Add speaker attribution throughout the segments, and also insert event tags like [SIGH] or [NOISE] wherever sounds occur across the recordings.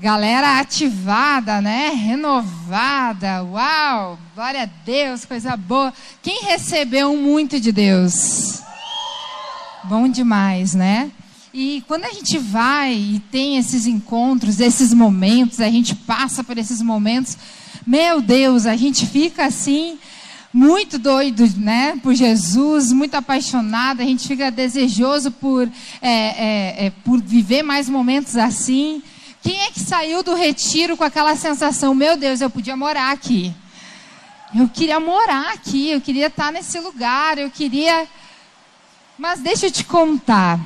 Speaker 1: Galera ativada, né? Renovada. Uau! Glória a Deus, coisa boa. Quem recebeu muito de Deus? Bom demais, né? E quando a gente vai e tem esses encontros, esses momentos, a gente passa por esses momentos, meu Deus, a gente fica assim muito doido, né, por Jesus, muito apaixonado, a gente fica desejoso por, é, é, é, por viver mais momentos assim. Quem é que saiu do retiro com aquela sensação, meu Deus, eu podia morar aqui? Eu queria morar aqui, eu queria estar nesse lugar, eu queria. Mas deixa eu te contar.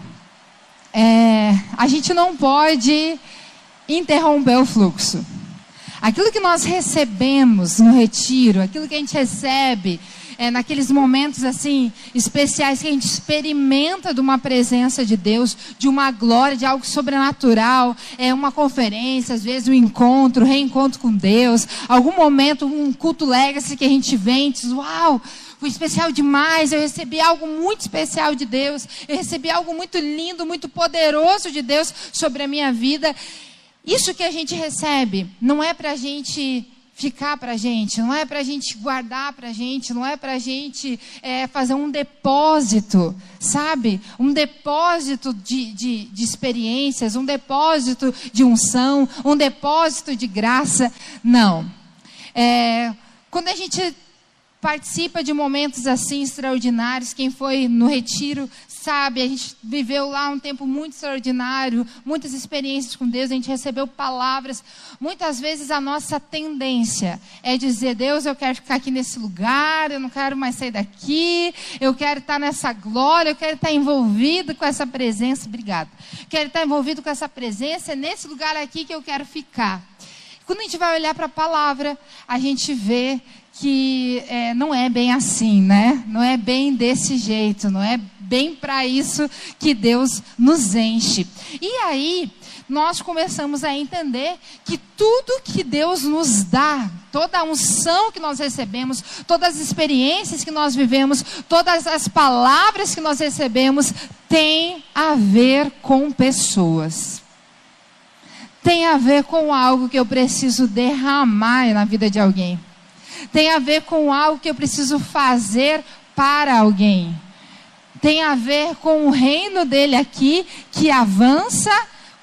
Speaker 1: É, a gente não pode interromper o fluxo. Aquilo que nós recebemos no retiro, aquilo que a gente recebe é, naqueles momentos assim especiais que a gente experimenta de uma presença de Deus, de uma glória, de algo sobrenatural, é uma conferência, às vezes um encontro, reencontro com Deus, algum momento, um culto legacy que a gente vem diz, uau, foi especial demais, eu recebi algo muito especial de Deus, eu recebi algo muito lindo, muito poderoso de Deus sobre a minha vida. Isso que a gente recebe não é para a gente ficar para a gente, não é para a gente guardar para a gente, não é para a gente é, fazer um depósito, sabe? Um depósito de, de, de experiências, um depósito de unção, um depósito de graça. Não. É, quando a gente participa de momentos assim extraordinários. Quem foi no retiro sabe, a gente viveu lá um tempo muito extraordinário, muitas experiências com Deus, a gente recebeu palavras. Muitas vezes a nossa tendência é dizer: Deus, eu quero ficar aqui nesse lugar, eu não quero mais sair daqui, eu quero estar nessa glória, eu quero estar envolvido com essa presença. Obrigada. Quero estar envolvido com essa presença, é nesse lugar aqui que eu quero ficar. Quando a gente vai olhar para a palavra, a gente vê que é, não é bem assim, né? Não é bem desse jeito, não é bem para isso que Deus nos enche. E aí, nós começamos a entender que tudo que Deus nos dá, toda a unção que nós recebemos, todas as experiências que nós vivemos, todas as palavras que nós recebemos, tem a ver com pessoas. Tem a ver com algo que eu preciso derramar na vida de alguém tem a ver com algo que eu preciso fazer para alguém. Tem a ver com o reino dele aqui que avança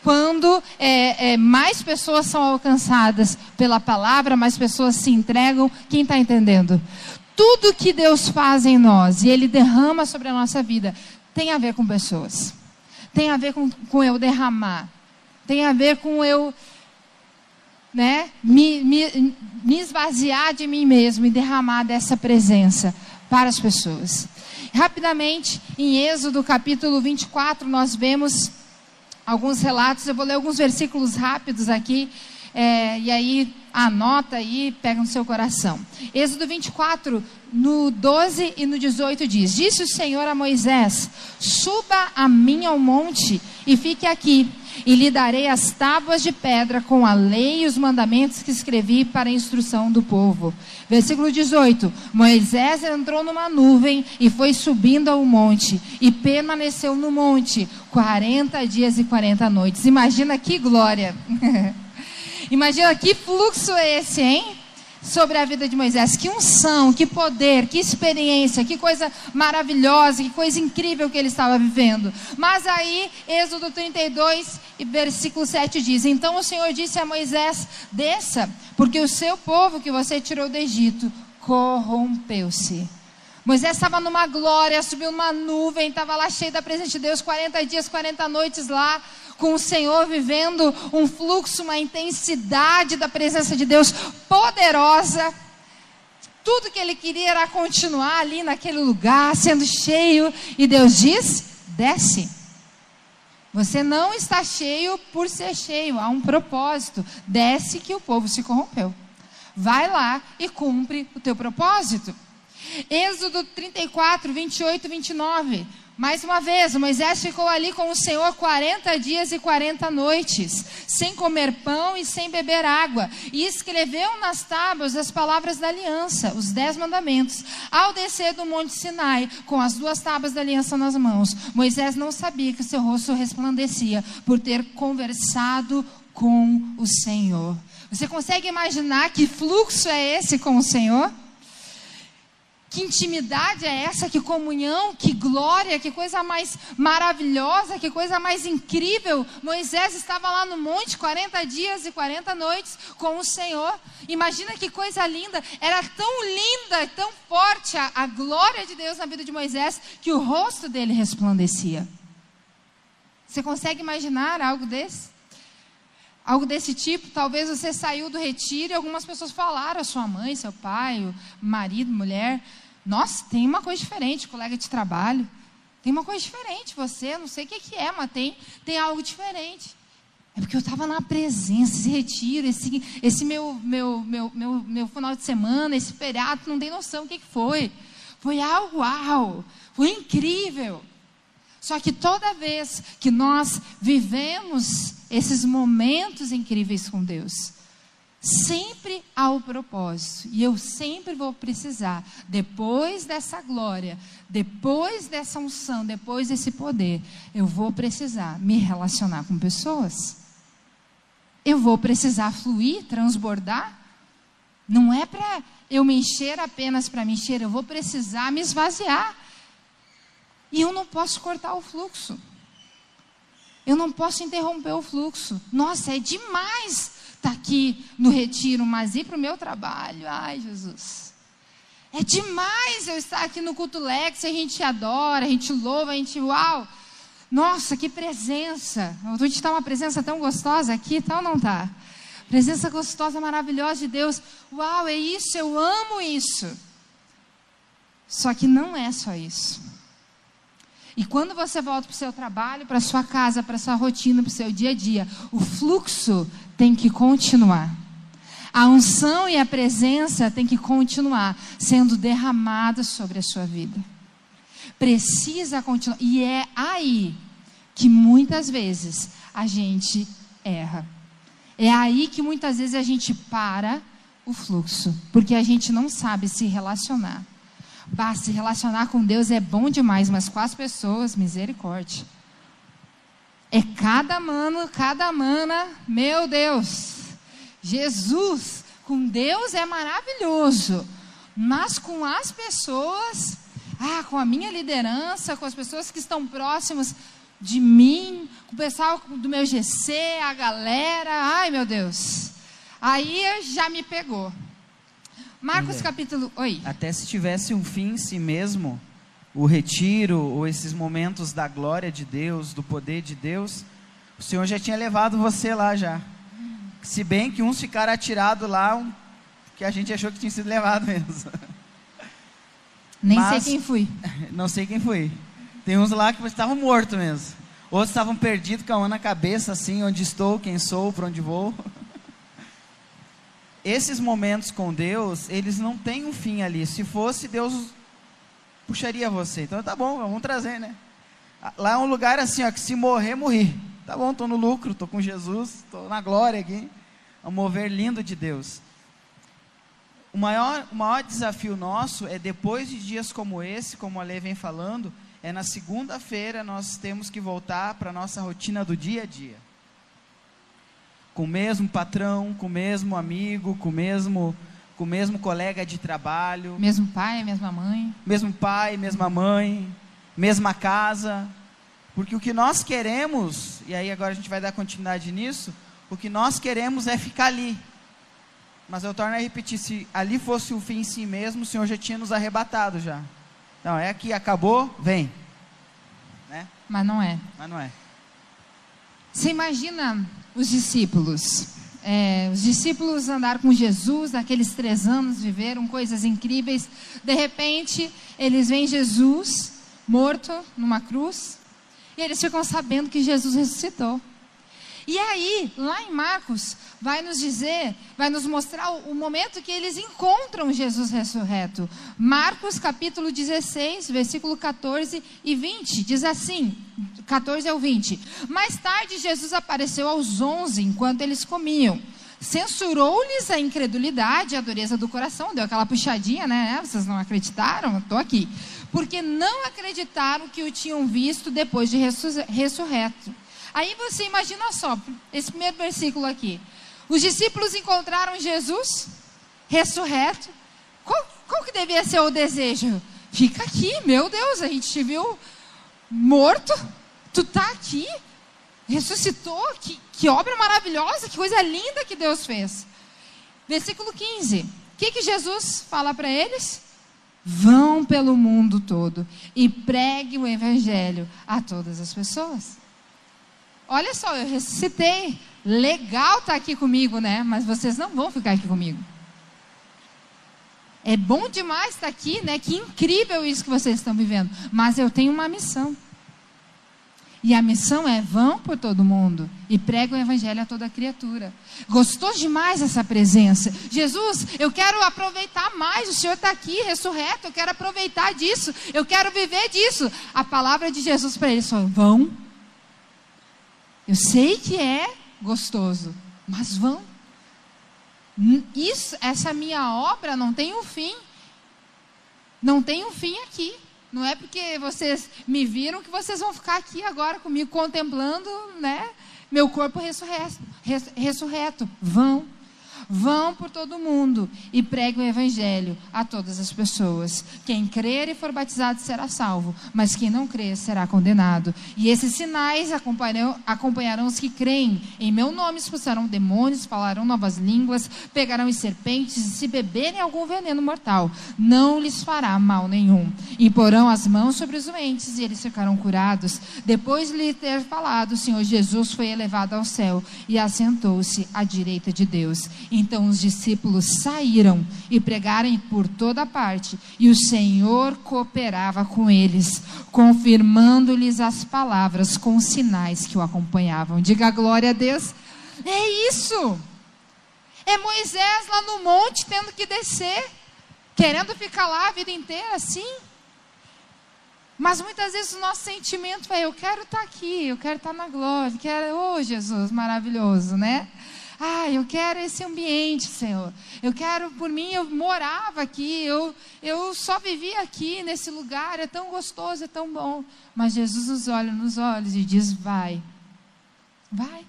Speaker 1: quando é, é, mais pessoas são alcançadas pela palavra, mais pessoas se entregam. Quem está entendendo? Tudo que Deus faz em nós e Ele derrama sobre a nossa vida tem a ver com pessoas. Tem a ver com, com eu derramar. Tem a ver com eu né, me, me, me esvaziar de mim mesmo e derramar dessa presença para as pessoas. Rapidamente, em Êxodo capítulo 24, nós vemos alguns relatos. Eu vou ler alguns versículos rápidos aqui. É, e aí anota aí, pega no seu coração. Êxodo 24, no 12 e no 18 diz: Disse o Senhor a Moisés: Suba a mim ao monte e fique aqui e lhe darei as tábuas de pedra com a lei e os mandamentos que escrevi para a instrução do povo. Versículo 18: Moisés entrou numa nuvem e foi subindo ao monte, e permaneceu no monte 40 dias e 40 noites. Imagina que glória! [LAUGHS] Imagina que fluxo é esse, hein? Sobre a vida de Moisés. Que unção, que poder, que experiência, que coisa maravilhosa, que coisa incrível que ele estava vivendo. Mas aí, Êxodo 32 e versículo 7 diz: Então o Senhor disse a Moisés: Desça, porque o seu povo que você tirou do Egito corrompeu-se. Moisés estava numa glória, subiu numa nuvem, estava lá cheio da presença de Deus, 40 dias, 40 noites lá, com o Senhor, vivendo um fluxo, uma intensidade da presença de Deus poderosa. Tudo que ele queria era continuar ali naquele lugar, sendo cheio. E Deus diz: desce. Você não está cheio por ser cheio, há um propósito. Desce que o povo se corrompeu. Vai lá e cumpre o teu propósito. Êxodo 34, 28 e 29. Mais uma vez, Moisés ficou ali com o Senhor 40 dias e 40 noites, sem comer pão e sem beber água, e escreveu nas tábuas as palavras da aliança, os dez mandamentos. Ao descer do Monte Sinai, com as duas tábuas da aliança nas mãos, Moisés não sabia que seu rosto resplandecia por ter conversado com o Senhor. Você consegue imaginar que fluxo é esse com o Senhor? Que intimidade é essa? Que comunhão, que glória, que coisa mais maravilhosa, que coisa mais incrível. Moisés estava lá no monte 40 dias e 40 noites com o Senhor. Imagina que coisa linda. Era tão linda, tão forte a, a glória de Deus na vida de Moisés que o rosto dele resplandecia. Você consegue imaginar algo desse? Algo desse tipo, talvez você saiu do retiro e algumas pessoas falaram, a sua mãe, seu pai, o marido, mulher, nossa, tem uma coisa diferente, colega de trabalho, tem uma coisa diferente, você, não sei o que, que é, mas tem, tem algo diferente. É porque eu estava na presença, esse retiro, esse, esse meu, meu, meu, meu, meu final de semana, esse feriado, não tem noção o que, que foi. Foi algo uau, foi incrível. Só que toda vez que nós vivemos esses momentos incríveis com Deus, sempre há o propósito. E eu sempre vou precisar, depois dessa glória, depois dessa unção, depois desse poder, eu vou precisar me relacionar com pessoas. Eu vou precisar fluir, transbordar. Não é para eu me encher apenas para me encher, eu vou precisar me esvaziar. E eu não posso cortar o fluxo. Eu não posso interromper o fluxo. Nossa, é demais estar tá aqui no retiro, mas ir para o meu trabalho. Ai, Jesus. É demais eu estar aqui no culto Lex, a gente adora, a gente louva, a gente, uau. Nossa, que presença. A gente está uma presença tão gostosa aqui, tal não tá? Presença gostosa, maravilhosa de Deus. Uau, é isso, eu amo isso. Só que não é só isso. E quando você volta para o seu trabalho, para a sua casa, para a sua rotina, para o seu dia a dia, o fluxo tem que continuar. A unção e a presença tem que continuar sendo derramada sobre a sua vida. Precisa continuar. E é aí que muitas vezes a gente erra. É aí que muitas vezes a gente para o fluxo, porque a gente não sabe se relacionar. Bah, se relacionar com Deus é bom demais, mas com as pessoas, misericórdia. É cada mano, cada mana, meu Deus. Jesus, com Deus é maravilhoso, mas com as pessoas, ah, com a minha liderança, com as pessoas que estão próximas de mim, com o pessoal do meu GC, a galera, ai meu Deus. Aí já me pegou. Marcos capítulo. Oi.
Speaker 2: Até se tivesse um fim em si mesmo, o retiro ou esses momentos da glória de Deus, do poder de Deus, o Senhor já tinha levado você lá já. Se bem que uns ficaram atirados lá, um, que a gente achou que tinha sido levado mesmo.
Speaker 1: Nem Mas, [LAUGHS] sei quem fui.
Speaker 2: Não sei quem foi. Tem uns lá que estavam mortos mesmo. Outros estavam perdidos com a mão na cabeça, assim, onde estou, quem sou, para onde vou. Esses momentos com Deus, eles não têm um fim ali. Se fosse, Deus puxaria você. Então tá bom, vamos trazer, né? Lá é um lugar assim, ó, que se morrer, morri. Tá bom, estou no lucro, estou com Jesus, estou na glória aqui. É um mover lindo de Deus. O maior, o maior desafio nosso é depois de dias como esse, como a Lei vem falando, é na segunda-feira nós temos que voltar para a nossa rotina do dia a dia com o mesmo patrão, com o mesmo amigo, com o mesmo, com o mesmo colega de trabalho.
Speaker 1: Mesmo pai, mesma mãe.
Speaker 2: Mesmo pai, mesma mãe, mesma casa. Porque o que nós queremos, e aí agora a gente vai dar continuidade nisso, o que nós queremos é ficar ali. Mas eu torno a repetir, se ali fosse o fim em si mesmo, o Senhor já tinha nos arrebatado já. Não, é aqui, acabou, vem.
Speaker 1: Né? Mas não é.
Speaker 2: Mas não é.
Speaker 1: Você imagina os discípulos. É, os discípulos andaram com Jesus, naqueles três anos, viveram coisas incríveis. De repente, eles veem Jesus morto numa cruz e eles ficam sabendo que Jesus ressuscitou. E aí, lá em Marcos, vai nos dizer, vai nos mostrar o, momento que eles encontram Jesus ressurreto. Marcos capítulo 16, versículo 14 e 20, diz assim, 14 ao 20. Mais tarde Jesus apareceu aos onze enquanto eles comiam. Censurou-lhes a incredulidade a dureza do coração, deu aquela puxadinha, né? Vocês não acreditaram? Estou aqui. Porque não acreditaram que o tinham visto depois de ressurreto. Aí você imagina só, esse primeiro versículo aqui. Os discípulos encontraram Jesus ressurreto. Qual, qual que devia ser o desejo? Fica aqui, meu Deus, a gente te viu morto, tu tá aqui, ressuscitou, que, que obra maravilhosa, que coisa linda que Deus fez. Versículo 15. O que, que Jesus fala para eles? Vão pelo mundo todo e preguem o evangelho a todas as pessoas. Olha só, eu ressuscitei. Legal estar tá aqui comigo, né? Mas vocês não vão ficar aqui comigo. É bom demais estar aqui, né? Que incrível isso que vocês estão vivendo. Mas eu tenho uma missão. E a missão é: vão por todo mundo e pregam o evangelho a toda criatura. Gostou demais essa presença? Jesus, eu quero aproveitar mais. O Senhor está aqui, ressurreto. Eu quero aproveitar disso. Eu quero viver disso. A palavra de Jesus para eles foi: vão. Eu sei que é gostoso, mas vão. Isso, essa minha obra não tem um fim. Não tem um fim aqui. Não é porque vocês me viram que vocês vão ficar aqui agora comigo contemplando, né? Meu corpo ressurreto. ressurreto. Vão. Vão por todo mundo e preguem o evangelho a todas as pessoas. Quem crer e for batizado será salvo, mas quem não crer será condenado. E esses sinais acompanharão, acompanharão os que creem. Em meu nome expulsarão demônios, falarão novas línguas, pegarão em serpentes e se beberem algum veneno mortal, não lhes fará mal nenhum. E porão as mãos sobre os doentes e eles ficarão curados. Depois de lhe ter falado, o Senhor Jesus foi elevado ao céu e assentou-se à direita de Deus. Então os discípulos saíram e pregaram por toda parte, e o Senhor cooperava com eles, confirmando-lhes as palavras com sinais que o acompanhavam. Diga glória a Deus. É isso. É Moisés lá no monte tendo que descer, querendo ficar lá a vida inteira assim. Mas muitas vezes o nosso sentimento é: eu quero estar aqui, eu quero estar na glória, quero, oh Jesus, maravilhoso, né? Ah, eu quero esse ambiente, Senhor. Eu quero, por mim, eu morava aqui, eu, eu só vivia aqui nesse lugar, é tão gostoso, é tão bom. Mas Jesus nos olha nos olhos e diz: vai, vai.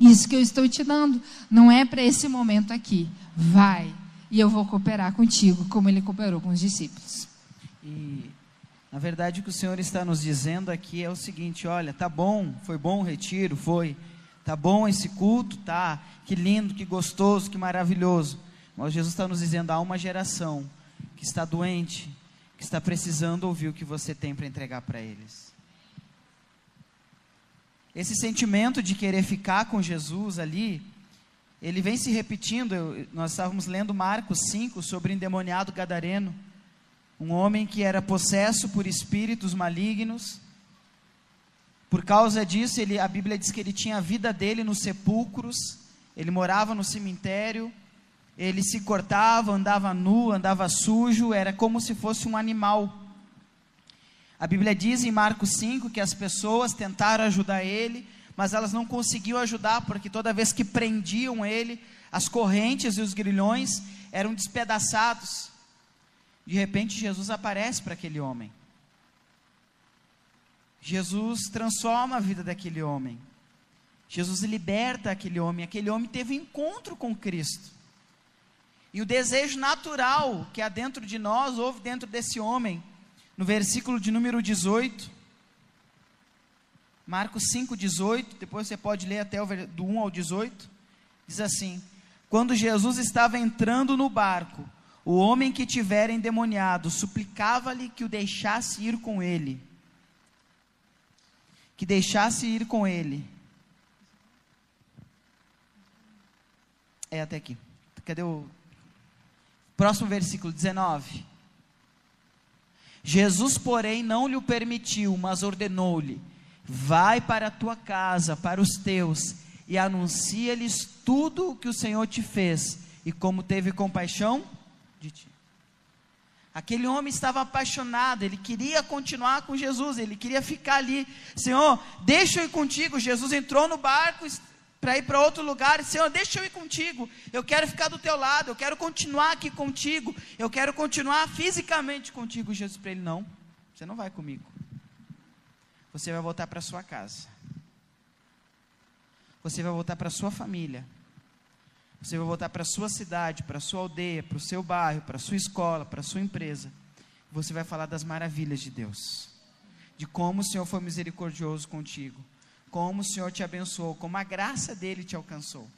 Speaker 1: Isso que eu estou te dando não é para esse momento aqui. Vai. E eu vou cooperar contigo, como ele cooperou com os discípulos.
Speaker 2: E, na verdade, o que o Senhor está nos dizendo aqui é o seguinte: olha, tá bom, foi bom o retiro, foi. Tá bom esse culto? Tá. Que lindo, que gostoso, que maravilhoso. Mas Jesus está nos dizendo: há uma geração que está doente, que está precisando ouvir o que você tem para entregar para eles. Esse sentimento de querer ficar com Jesus ali, ele vem se repetindo. Eu, nós estávamos lendo Marcos 5 sobre o endemoniado gadareno, um homem que era possesso por espíritos malignos por causa disso, ele, a Bíblia diz que ele tinha a vida dele nos sepulcros, ele morava no cemitério, ele se cortava, andava nu, andava sujo, era como se fosse um animal. A Bíblia diz em Marcos 5 que as pessoas tentaram ajudar ele, mas elas não conseguiam ajudar, porque toda vez que prendiam ele, as correntes e os grilhões eram despedaçados. De repente, Jesus aparece para aquele homem. Jesus transforma a vida daquele homem. Jesus liberta aquele homem. Aquele homem teve um encontro com Cristo. E o desejo natural que há dentro de nós, houve dentro desse homem, no versículo de número 18, Marcos 5, 18, depois você pode ler até o do 1 ao 18, diz assim: Quando Jesus estava entrando no barco, o homem que tivera endemoniado suplicava-lhe que o deixasse ir com ele que deixasse ir com ele. É até aqui. Cadê o próximo versículo 19? Jesus, porém, não lhe permitiu, mas ordenou-lhe: Vai para a tua casa, para os teus, e anuncia-lhes tudo o que o Senhor te fez e como teve compaixão de ti. Aquele homem estava apaixonado, ele queria continuar com Jesus, ele queria ficar ali. Senhor, deixa eu ir contigo. Jesus entrou no barco para ir para outro lugar. Senhor, deixa eu ir contigo. Eu quero ficar do teu lado, eu quero continuar aqui contigo. Eu quero continuar fisicamente contigo. Jesus para ele: Não, você não vai comigo. Você vai voltar para sua casa. Você vai voltar para sua família. Você vai voltar para a sua cidade, para a sua aldeia, para o seu bairro, para a sua escola, para a sua empresa. Você vai falar das maravilhas de Deus, de como o Senhor foi misericordioso contigo, como o Senhor te abençoou, como a graça dele te alcançou.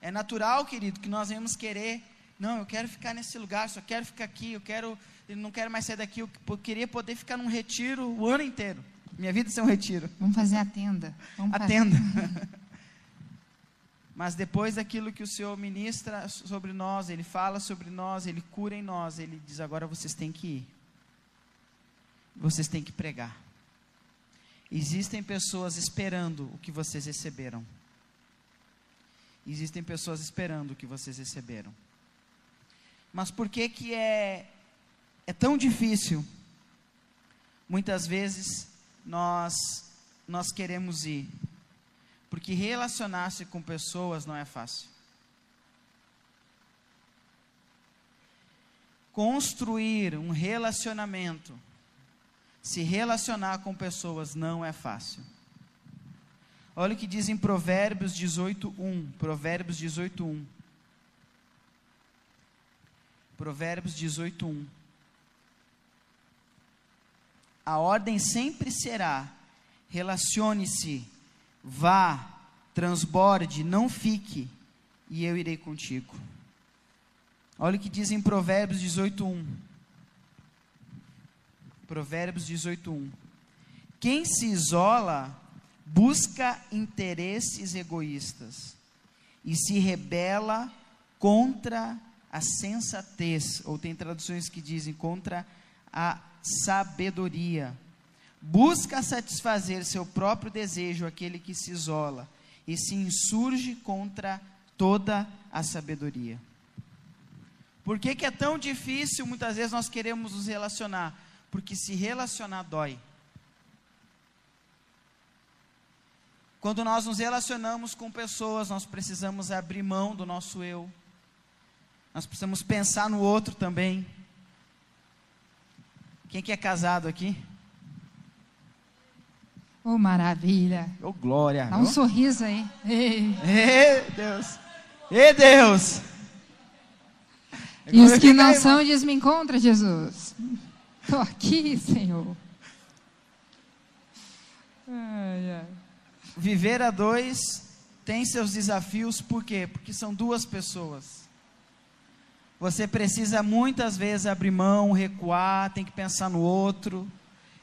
Speaker 2: É natural, querido, que nós vamos querer, não, eu quero ficar nesse lugar, só quero ficar aqui, eu quero, eu não quero mais sair daqui, eu queria poder ficar num retiro o ano inteiro. Minha vida é um retiro.
Speaker 1: Vamos fazer a tenda.
Speaker 2: Vamos a tenda. [LAUGHS] Mas depois daquilo que o Senhor ministra sobre nós, Ele fala sobre nós, Ele cura em nós, Ele diz: agora vocês têm que ir. Vocês têm que pregar. Existem pessoas esperando o que vocês receberam. Existem pessoas esperando o que vocês receberam. Mas por que que é é tão difícil? Muitas vezes nós nós queremos ir porque relacionar-se com pessoas não é fácil. Construir um relacionamento, se relacionar com pessoas não é fácil. Olha o que diz em Provérbios 18:1, Provérbios 18:1. Provérbios 18:1. A ordem sempre será: relacione-se Vá, transborde, não fique, e eu irei contigo. Olha o que diz em Provérbios 18:1. Provérbios 18:1. Quem se isola busca interesses egoístas e se rebela contra a sensatez, ou tem traduções que dizem contra a sabedoria. Busca satisfazer seu próprio desejo aquele que se isola e se insurge contra toda a sabedoria. Por que, que é tão difícil muitas vezes nós queremos nos relacionar? Porque se relacionar dói. Quando nós nos relacionamos com pessoas, nós precisamos abrir mão do nosso eu. Nós precisamos pensar no outro também. Quem que é casado aqui?
Speaker 1: Oh, maravilha.
Speaker 2: Oh, glória.
Speaker 1: Dá um sorriso aí.
Speaker 2: Ei. Ei, Deus. Ei, Deus.
Speaker 1: E os que não são, diz: Me encontra, Jesus. Estou aqui, Senhor.
Speaker 2: Ai, ai. Viver a dois tem seus desafios, por quê? Porque são duas pessoas. Você precisa muitas vezes abrir mão, recuar, tem que pensar no outro.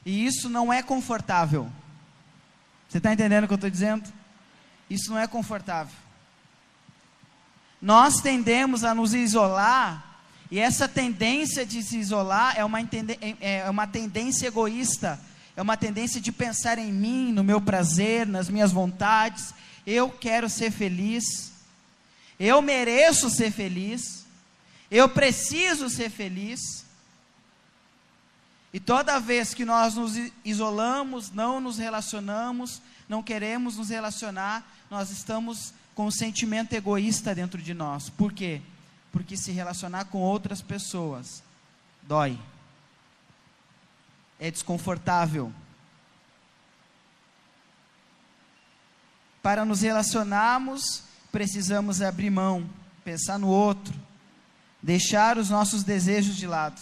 Speaker 2: E isso não é confortável. Você está entendendo o que eu estou dizendo? Isso não é confortável. Nós tendemos a nos isolar, e essa tendência de se isolar é uma, é, é uma tendência egoísta, é uma tendência de pensar em mim, no meu prazer, nas minhas vontades. Eu quero ser feliz, eu mereço ser feliz, eu preciso ser feliz. E toda vez que nós nos isolamos, não nos relacionamos, não queremos nos relacionar, nós estamos com um sentimento egoísta dentro de nós. Por quê? Porque se relacionar com outras pessoas dói. É desconfortável. Para nos relacionarmos, precisamos abrir mão, pensar no outro, deixar os nossos desejos de lado.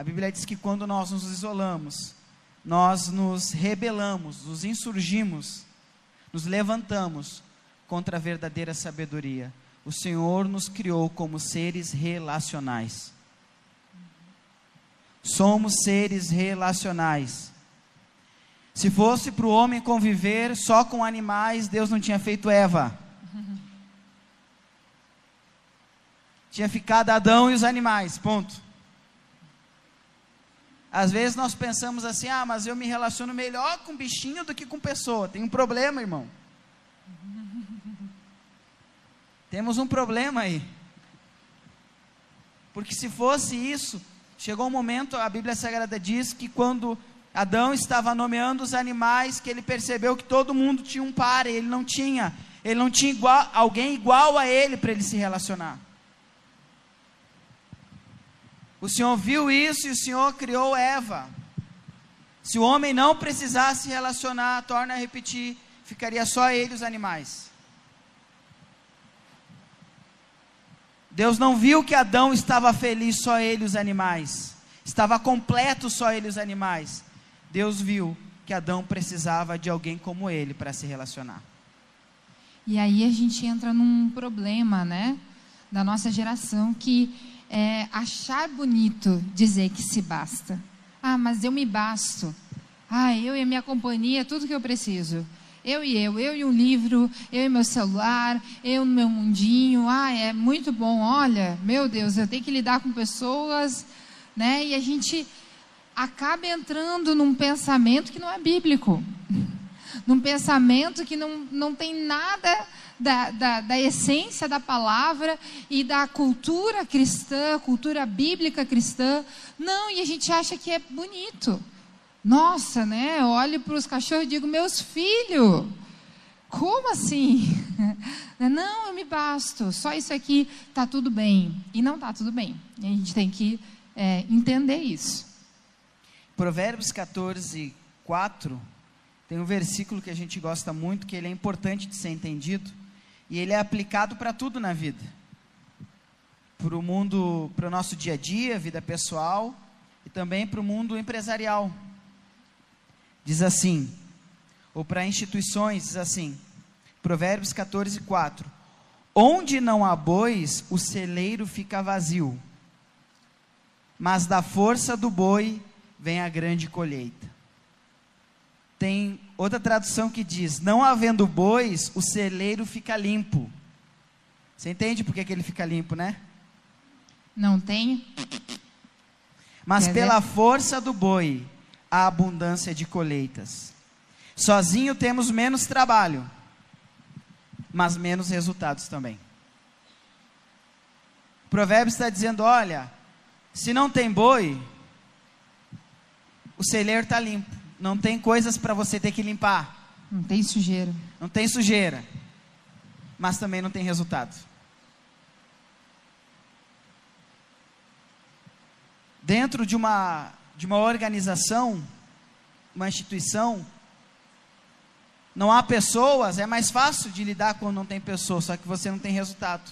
Speaker 2: A Bíblia diz que quando nós nos isolamos, nós nos rebelamos, nos insurgimos, nos levantamos contra a verdadeira sabedoria. O Senhor nos criou como seres relacionais. Somos seres relacionais. Se fosse para o homem conviver só com animais, Deus não tinha feito Eva. [LAUGHS] Tinha ficado Adão e os animais, ponto. Às vezes nós pensamos assim: ah, mas eu me relaciono melhor com bichinho do que com pessoa. Tem um problema, irmão. [LAUGHS] Temos um problema aí. Porque se fosse isso, chegou um momento, a Bíblia Sagrada diz que quando Adão estava nomeando os animais, que ele percebeu que todo mundo tinha um par, ele não tinha. Ele não tinha igual, alguém igual a ele para ele se relacionar. O Senhor viu isso e o Senhor criou Eva. Se o homem não precisasse se relacionar, torna a repetir, ficaria só ele os animais. Deus não viu que Adão estava feliz só ele os animais. Estava completo só ele os animais. Deus viu que Adão precisava de alguém como ele para se relacionar.
Speaker 1: E aí a gente entra num problema, né, da nossa geração que é achar bonito dizer que se basta. Ah, mas eu me basto. Ah, eu e a minha companhia, tudo que eu preciso. Eu e eu, eu e um livro, eu e meu celular, eu no meu mundinho. Ah, é muito bom. Olha, meu Deus, eu tenho que lidar com pessoas, né? E a gente acaba entrando num pensamento que não é bíblico. [LAUGHS] Num pensamento que não, não tem nada da, da, da, essência da palavra e da cultura cristã, cultura bíblica cristã. Não, e a gente acha que é bonito. Nossa, né? Eu olho para os cachorros e digo, meus filhos, como assim? [LAUGHS] Não, eu me basto, só isso aqui está tudo bem. E não está tudo bem. E a gente tem que é, entender isso.
Speaker 2: Provérbios 14, 4, tem um versículo que a gente gosta muito, que ele é importante de ser entendido. E ele é aplicado para tudo na vida. Para o mundo, para o nosso dia a dia, vida pessoal, e também para o mundo empresarial. Diz assim, ou para instituições, diz assim, Provérbios 14, 4. Onde não há bois, o celeiro fica vazio, mas da força do boi vem a grande colheita. Tem outra tradução que diz: Não havendo bois, o celeiro fica limpo. Você entende por que, que ele fica limpo, né?
Speaker 1: Não tem.
Speaker 2: Mas Quer pela ver? força do boi, a abundância de colheitas. Sozinho temos menos trabalho, mas menos resultados também. O provérbio está dizendo: olha, se não tem boi, o celeiro está limpo. Não tem coisas para você ter que limpar.
Speaker 1: Não tem sujeira.
Speaker 2: Não tem sujeira. Mas também não tem resultado. Dentro de uma, de uma organização, uma instituição, não há pessoas, é mais fácil de lidar quando não tem pessoas, só que você não tem resultado.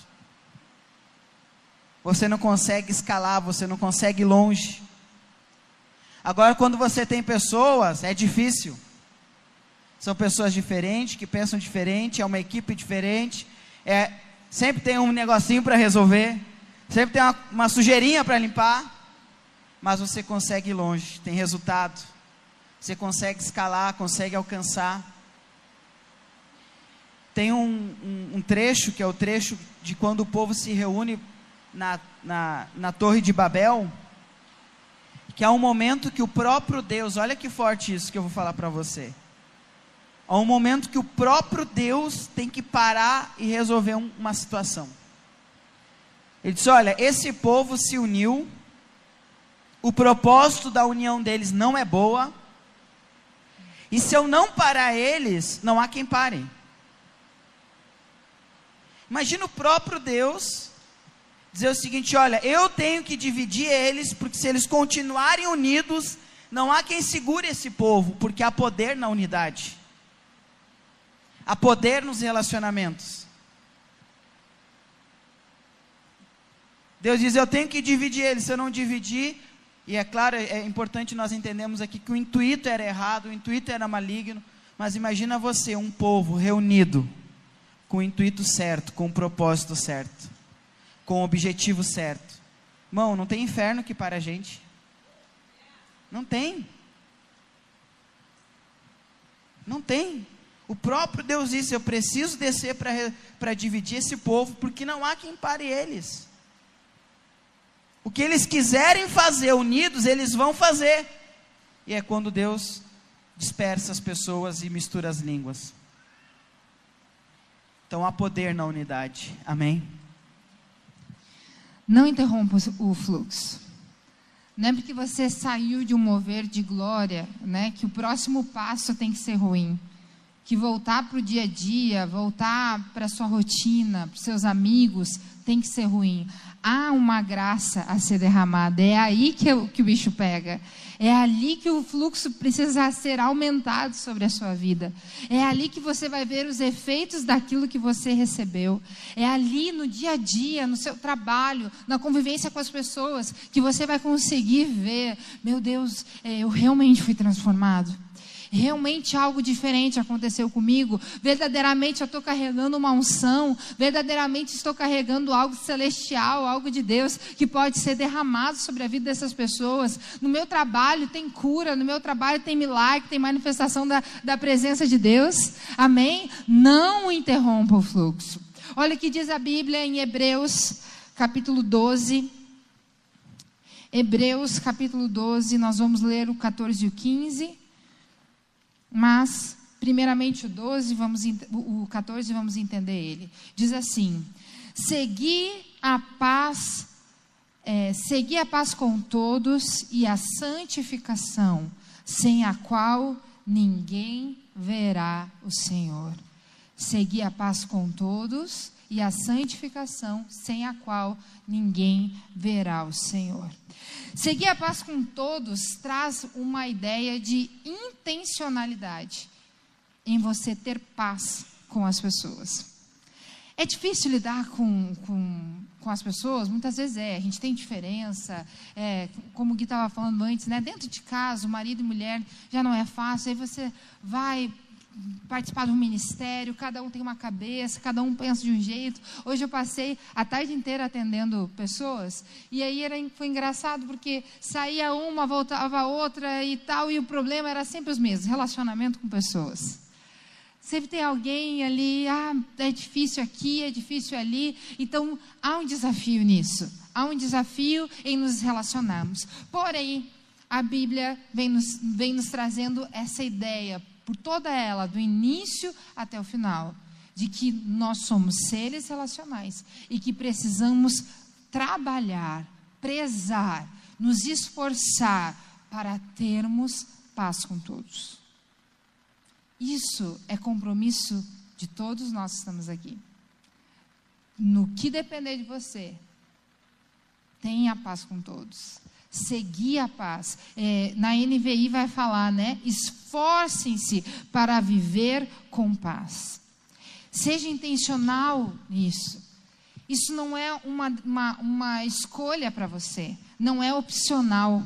Speaker 2: Você não consegue escalar, você não consegue ir longe. Agora, quando você tem pessoas, é difícil. São pessoas diferentes, que pensam diferente, é uma equipe diferente. É, sempre tem um negocinho para resolver. Sempre tem uma, uma sujeirinha para limpar. Mas você consegue ir longe, tem resultado. Você consegue escalar, consegue alcançar. Tem um, um, um trecho, que é o trecho de quando o povo se reúne na, na, na Torre de Babel que há um momento que o próprio Deus, olha que forte isso que eu vou falar para você. Há um momento que o próprio Deus tem que parar e resolver um, uma situação. Ele disse: Olha, esse povo se uniu, o propósito da união deles não é boa, e se eu não parar eles, não há quem pare. Imagina o próprio Deus dizer o seguinte: olha, eu tenho que dividir eles, porque se eles continuarem unidos, não há quem segure esse povo, porque há poder na unidade, há poder nos relacionamentos. Deus diz: eu tenho que dividir eles, se eu não dividir, e é claro, é importante nós entendermos aqui que o intuito era errado, o intuito era maligno, mas imagina você, um povo reunido, com o intuito certo, com o propósito certo com o objetivo certo. Irmão, não tem inferno que para a gente. Não tem. Não tem. O próprio Deus disse: Eu preciso descer para dividir esse povo, porque não há quem pare eles. O que eles quiserem fazer unidos, eles vão fazer. E é quando Deus dispersa as pessoas e mistura as línguas. Então há poder na unidade. Amém?
Speaker 1: Não interrompa o fluxo. Não é porque você saiu de um mover de glória, né, que o próximo passo tem que ser ruim. Que voltar para o dia a dia, voltar para sua rotina, para seus amigos, tem que ser ruim há uma graça a ser derramada. É aí que, eu, que o bicho pega. É ali que o fluxo precisa ser aumentado sobre a sua vida. É ali que você vai ver os efeitos daquilo que você recebeu. É ali no dia a dia, no seu trabalho, na convivência com as pessoas, que você vai conseguir ver: meu Deus, é, eu realmente fui transformado realmente algo diferente aconteceu comigo, verdadeiramente eu estou carregando uma unção, verdadeiramente estou carregando algo celestial, algo de Deus que pode ser derramado sobre a vida dessas pessoas. No meu trabalho tem cura, no meu trabalho tem milagre, tem manifestação da, da presença de Deus. Amém? Não interrompa o fluxo. Olha o que diz a Bíblia em Hebreus, capítulo 12. Hebreus capítulo 12, nós vamos ler o 14 e o 15. Mas, primeiramente o 12, vamos, o 14, vamos entender ele. Diz assim: Segui a paz, é, segui a paz com todos e a santificação, sem a qual ninguém verá o Senhor. Segui a paz com todos e a santificação, sem a qual ninguém verá o Senhor. Seguir a paz com todos traz uma ideia de intencionalidade em você ter paz com as pessoas. É difícil lidar com, com, com as pessoas? Muitas vezes é. A gente tem diferença. É, como o Gui estava falando antes, né? dentro de casa, marido e mulher já não é fácil. Aí você vai participar um ministério, cada um tem uma cabeça, cada um pensa de um jeito. Hoje eu passei a tarde inteira atendendo pessoas, e aí era, foi engraçado porque saía uma, voltava outra e tal, e o problema era sempre os mesmos, relacionamento com pessoas. Sempre tem alguém ali, ah, é difícil aqui, é difícil ali. Então, há um desafio nisso. Há um desafio em nos relacionarmos. Porém, a Bíblia vem nos, vem nos trazendo essa ideia por toda ela, do início até o final, de que nós somos seres relacionais e que precisamos trabalhar, prezar, nos esforçar para termos paz com todos. Isso é compromisso de todos nós que estamos aqui. No que depender de você, tenha paz com todos seguir a paz. É, na NVI vai falar, né? Esforcem-se para viver com paz. Seja intencional nisso. Isso não é uma, uma, uma escolha para você, não é opcional.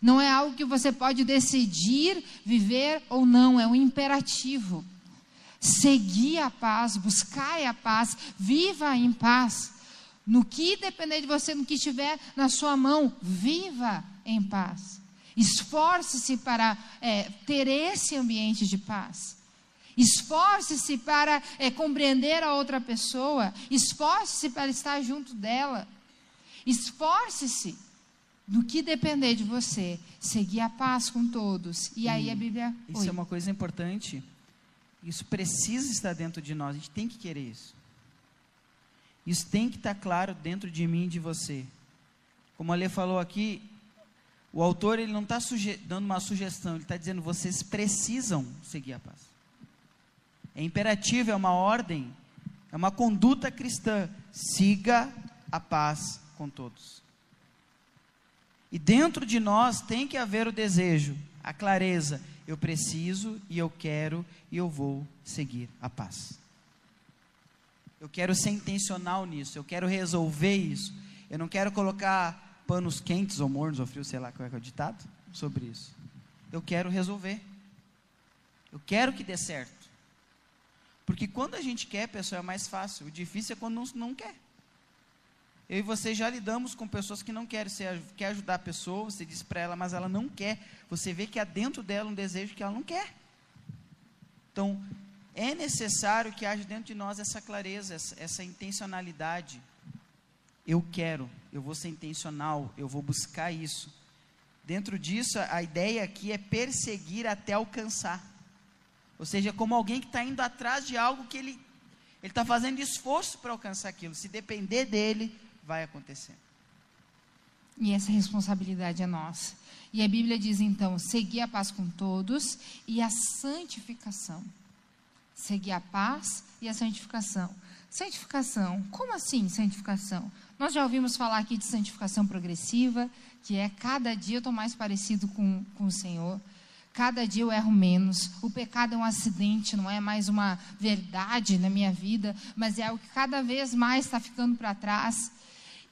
Speaker 1: Não é algo que você pode decidir viver ou não, é um imperativo. Seguir a paz, buscar a paz, viva em paz. No que depender de você, no que estiver na sua mão, viva em paz. Esforce-se para é, ter esse ambiente de paz. Esforce-se para é, compreender a outra pessoa. Esforce-se para estar junto dela. Esforce-se no que depender de você, seguir a paz com todos. E aí a Bíblia.
Speaker 2: Isso Oi. é uma coisa importante. Isso precisa estar dentro de nós. A gente tem que querer isso. Isso tem que estar tá claro dentro de mim e de você. Como a Lê falou aqui, o autor ele não está dando uma sugestão, ele está dizendo vocês precisam seguir a paz. É imperativo, é uma ordem, é uma conduta cristã. Siga a paz com todos. E dentro de nós tem que haver o desejo, a clareza. Eu preciso e eu quero e eu vou seguir a paz. Eu quero ser intencional nisso, eu quero resolver isso. Eu não quero colocar panos quentes ou mornos ou frios, sei lá qual é, é o ditado, sobre isso. Eu quero resolver. Eu quero que dê certo. Porque quando a gente quer, pessoal, é mais fácil. O difícil é quando não, não quer. Eu e você já lidamos com pessoas que não querem. Você quer ajudar a pessoa, você diz para ela, mas ela não quer. Você vê que há dentro dela um desejo que ela não quer. Então, é necessário que haja dentro de nós essa clareza, essa, essa intencionalidade. eu quero, eu vou ser intencional, eu vou buscar isso. Dentro disso, a ideia aqui é perseguir até alcançar. Ou seja, como alguém que está indo atrás de algo que ele ele está fazendo esforço para alcançar aquilo. Se depender dele, vai acontecer.
Speaker 1: E essa responsabilidade é nossa. E a Bíblia diz então: seguir a paz com todos e a santificação. Seguir a paz e a santificação. Santificação, como assim santificação? Nós já ouvimos falar aqui de santificação progressiva, que é cada dia eu estou mais parecido com, com o Senhor. Cada dia eu erro menos. O pecado é um acidente, não é mais uma verdade na minha vida, mas é algo que cada vez mais está ficando para trás.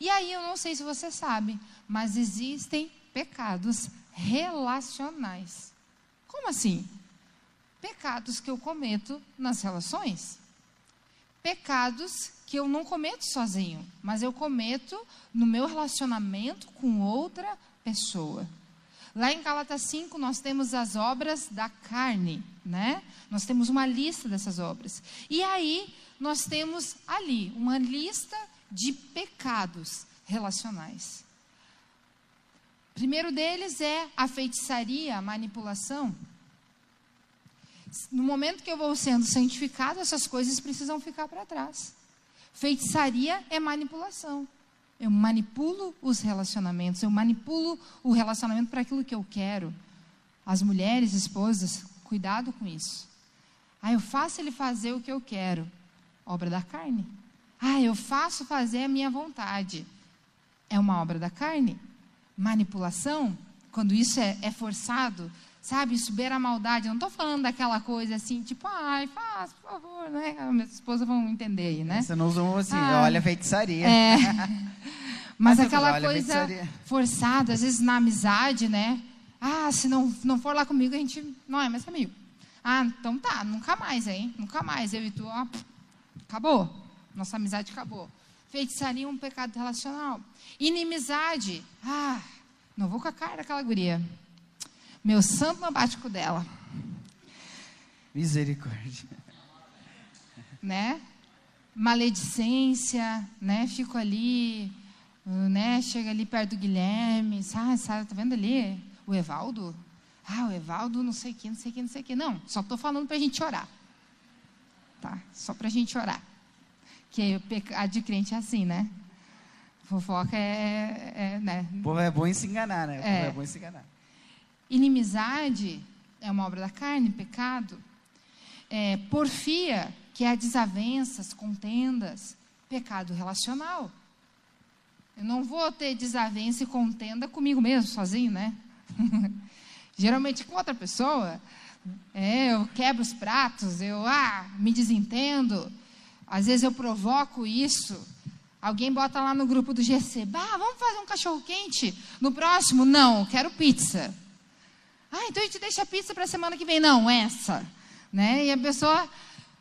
Speaker 1: E aí eu não sei se você sabe, mas existem pecados relacionais. Como assim? Pecados que eu cometo nas relações. Pecados que eu não cometo sozinho, mas eu cometo no meu relacionamento com outra pessoa. Lá em Gálatas 5 nós temos as obras da carne, né? Nós temos uma lista dessas obras. E aí nós temos ali uma lista de pecados relacionais. O primeiro deles é a feitiçaria, a manipulação. No momento que eu vou sendo santificado, essas coisas precisam ficar para trás. Feitiçaria é manipulação. Eu manipulo os relacionamentos, eu manipulo o relacionamento para aquilo que eu quero. As mulheres, esposas, cuidado com isso. Ah, eu faço ele fazer o que eu quero. Obra da carne. Ah, eu faço fazer a minha vontade. É uma obra da carne. Manipulação, quando isso é, é forçado, sabe, isso beira a maldade. Eu não estou falando daquela coisa assim, tipo, ai, faz, por favor, né? A minha esposa vão entender aí, né?
Speaker 2: Você não usou assim, ah, olha a feitiçaria.
Speaker 1: É. [LAUGHS] Mas, Mas aquela coisa forçada, às vezes na amizade, né? Ah, se não, não for lá comigo, a gente não é mais amigo. Ah, então tá, nunca mais, hein? Nunca mais. Eu e tu, ó, acabou. Nossa amizade acabou. Feitiçaria é um pecado relacional. Inimizade. Ah, não vou com a cara daquela guria. Meu santo não bate com dela.
Speaker 2: Misericórdia.
Speaker 1: Né? Maledicência, né? Fico ali, né? Chega ali perto do Guilherme. Ah, sabe, tá vendo ali? O Evaldo? Ah, o Evaldo não sei o que, não sei o que, não sei o que. Não, só estou falando para a gente orar. Tá? Só para a gente orar. Que a de crente é assim, né? Fofoca é, é né?
Speaker 2: O povo é bom em se enganar, né? O é. é bom em se enganar.
Speaker 1: Inimizade é uma obra da carne, pecado. É, porfia, que é desavenças, contendas, pecado relacional. Eu não vou ter desavença e contenda comigo mesmo, sozinho, né? [LAUGHS] Geralmente com outra pessoa, é, eu quebro os pratos, eu ah, me desentendo. Às vezes eu provoco isso. Alguém bota lá no grupo do GC, bah, vamos fazer um cachorro quente no próximo? Não, quero pizza. Ah, então a gente deixa a pizza para a semana que vem. Não, essa. Né? E a pessoa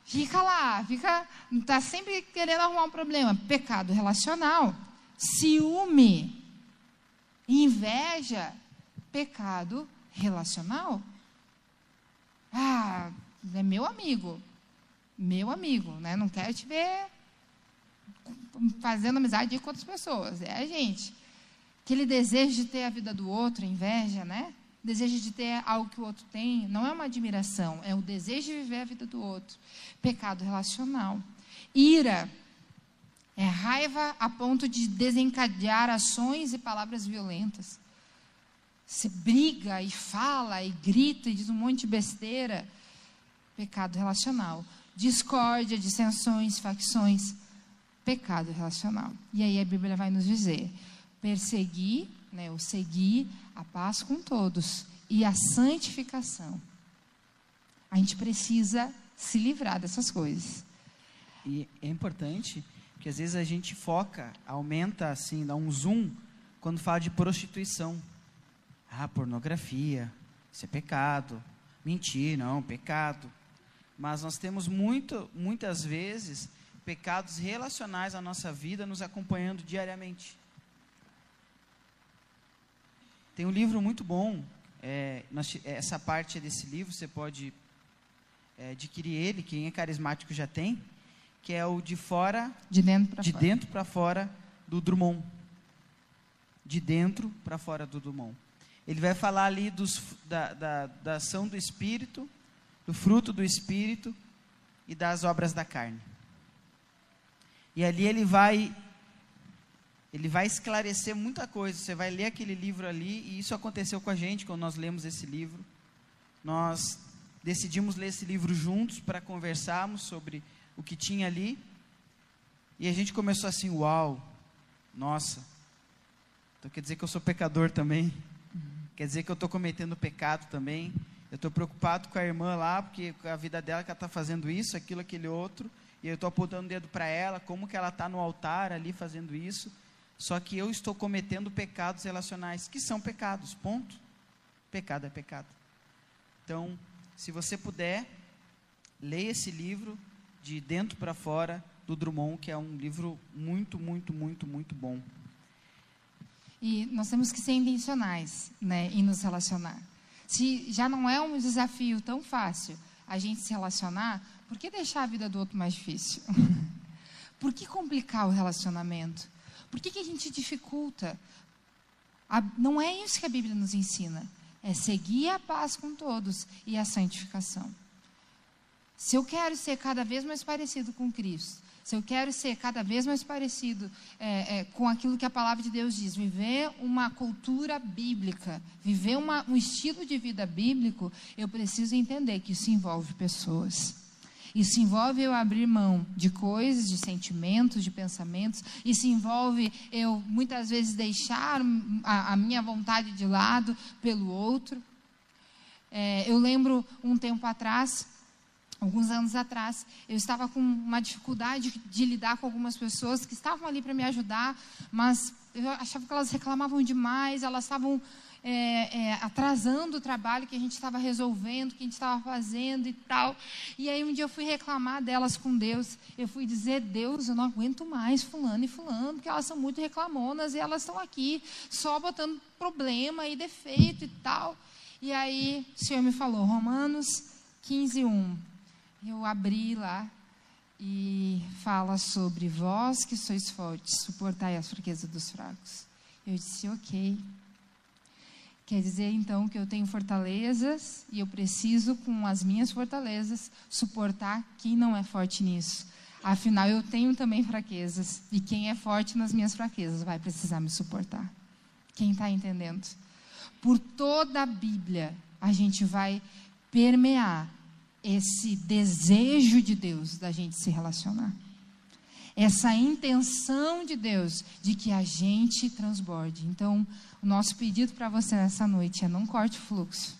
Speaker 1: fica lá, fica, está sempre querendo arrumar um problema. Pecado relacional, ciúme, inveja, pecado relacional. Ah, é meu amigo, meu amigo, né? Não quero te ver fazendo amizade com outras pessoas. É a gente. Aquele desejo de ter a vida do outro, inveja, né? Desejo de ter algo que o outro tem, não é uma admiração, é o desejo de viver a vida do outro. Pecado relacional. Ira é raiva a ponto de desencadear ações e palavras violentas. Você briga e fala e grita e diz um monte de besteira. Pecado relacional. Discórdia, dissensões, facções. Pecado relacional. E aí a Bíblia vai nos dizer: perseguir né, o seguir, a paz com todos e a santificação. A gente precisa se livrar dessas coisas.
Speaker 2: E é importante que às vezes a gente foca, aumenta assim, dá um zoom quando fala de prostituição. Ah, pornografia, isso é pecado. Mentir, não, pecado. Mas nós temos muito, muitas vezes pecados relacionais à nossa vida nos acompanhando diariamente. Tem um livro muito bom, é, nós, essa parte desse livro você pode é, adquirir ele, quem é carismático já tem, que é o de fora,
Speaker 1: de dentro para
Speaker 2: de
Speaker 1: fora.
Speaker 2: dentro para fora do Drummond. De dentro para fora do Drummond. Ele vai falar ali dos, da, da, da ação do Espírito, do fruto do Espírito e das obras da carne. E ali ele vai ele vai esclarecer muita coisa. Você vai ler aquele livro ali, e isso aconteceu com a gente quando nós lemos esse livro. Nós decidimos ler esse livro juntos para conversarmos sobre o que tinha ali. E a gente começou assim: uau, nossa, então quer dizer que eu sou pecador também? Quer dizer que eu estou cometendo pecado também? Eu estou preocupado com a irmã lá, porque a vida dela que ela está fazendo isso, aquilo, aquele outro, e eu estou apontando o dedo para ela, como que ela está no altar ali fazendo isso. Só que eu estou cometendo pecados relacionais, que são pecados, ponto. Pecado é pecado. Então, se você puder, leia esse livro de dentro para fora do Drummond, que é um livro muito, muito, muito, muito bom.
Speaker 1: E nós temos que ser intencionais né, em nos relacionar. Se já não é um desafio tão fácil a gente se relacionar, por que deixar a vida do outro mais difícil? [LAUGHS] por que complicar o relacionamento? Por que, que a gente dificulta? A, não é isso que a Bíblia nos ensina. É seguir a paz com todos e a santificação. Se eu quero ser cada vez mais parecido com Cristo, se eu quero ser cada vez mais parecido é, é, com aquilo que a palavra de Deus diz, viver uma cultura bíblica, viver uma, um estilo de vida bíblico, eu preciso entender que isso envolve pessoas. Isso envolve eu abrir mão de coisas, de sentimentos, de pensamentos. Isso envolve eu muitas vezes deixar a, a minha vontade de lado pelo outro. É, eu lembro um tempo atrás, alguns anos atrás, eu estava com uma dificuldade de, lidar com algumas pessoas que estavam ali para me ajudar, mas eu achava que elas reclamavam demais, elas estavam é, é, atrasando o trabalho que a gente estava resolvendo, que a gente estava fazendo e tal. E aí um dia eu fui reclamar delas com Deus. Eu fui dizer, Deus, eu não aguento mais fulano e fulano, porque elas são muito reclamonas e elas estão aqui só botando problema e defeito e tal. E aí o Senhor me falou, Romanos 15, 1. Eu abri lá e fala sobre vós que sois fortes, suportai as fraquezas dos fracos. Eu disse, ok. Quer dizer, então, que eu tenho fortalezas e eu preciso, com as minhas fortalezas, suportar quem não é forte nisso. Afinal, eu tenho também fraquezas. E quem é forte nas minhas fraquezas vai precisar me suportar. Quem está entendendo? Por toda a Bíblia, a gente vai permear esse desejo de Deus da gente se relacionar essa intenção de Deus de que a gente transborde. Então, o nosso pedido para você nessa noite é não corte o fluxo.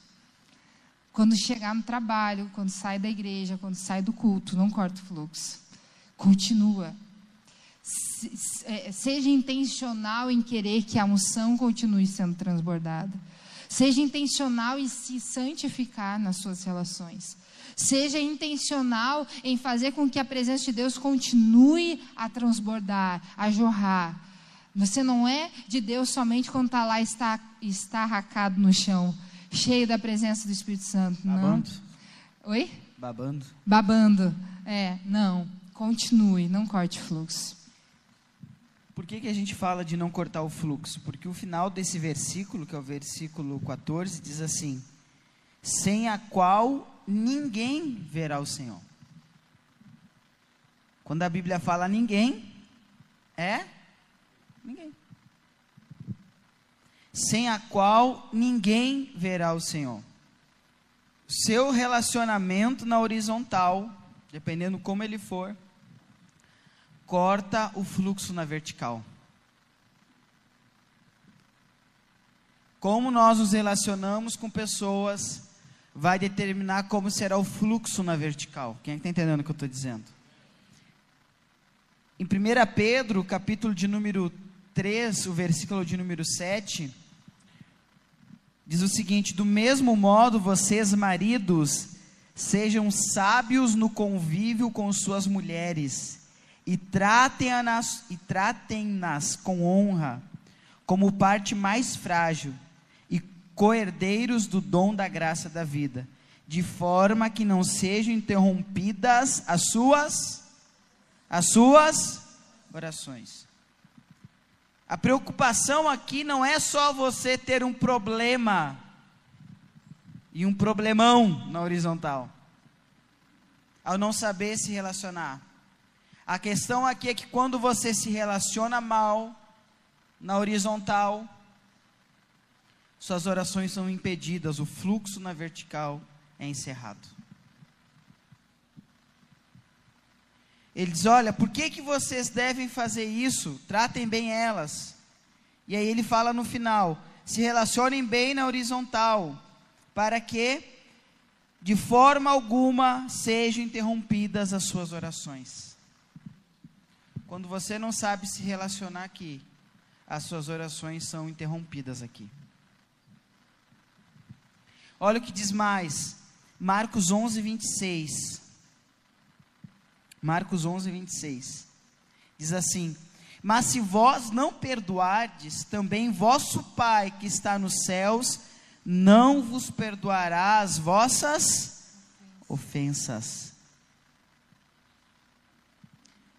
Speaker 1: Quando chegar no trabalho, quando sai da igreja, quando sai do culto, não corte o fluxo. Continua. É, seja intencional em querer que a unção continue sendo transbordada. Seja intencional em se santificar nas suas relações. Seja intencional em fazer com que a presença de Deus continue a transbordar, a jorrar. Você não é de Deus somente quando está lá está está arracado no chão, cheio da presença do Espírito Santo,
Speaker 2: Babando.
Speaker 1: não. Oi?
Speaker 2: Babando.
Speaker 1: Babando. É, não. Continue, não corte fluxo.
Speaker 2: Por que, que a gente fala de não cortar o fluxo? Porque o final desse versículo, que é o versículo 14, diz assim: sem a qual ninguém verá o Senhor. Quando a Bíblia fala ninguém, é ninguém. Sem a qual ninguém verá o Senhor. Seu relacionamento na horizontal, dependendo como ele for, corta o fluxo na vertical. Como nós nos relacionamos com pessoas vai determinar como será o fluxo na vertical. Quem é está entendendo o que eu estou dizendo? Em 1 Pedro, capítulo de número 3, o versículo de número 7, diz o seguinte: Do mesmo modo, vocês, maridos, sejam sábios no convívio com suas mulheres, e tratem-nas e tratem-nas com honra, como parte mais frágil coerdeiros do dom da graça da vida, de forma que não sejam interrompidas as suas as suas orações. A preocupação aqui não é só você ter um problema e um problemão na horizontal, ao não saber se relacionar. A questão aqui é que quando você se relaciona mal na horizontal, suas orações são impedidas, o fluxo na vertical é encerrado. Ele diz: Olha, por que, que vocês devem fazer isso? Tratem bem elas. E aí ele fala no final: se relacionem bem na horizontal, para que, de forma alguma, sejam interrompidas as suas orações. Quando você não sabe se relacionar aqui, as suas orações são interrompidas aqui. Olha o que diz mais, Marcos 11, 26. Marcos 11, 26. Diz assim: Mas se vós não perdoardes, também vosso Pai que está nos céus não vos perdoará as vossas ofensas.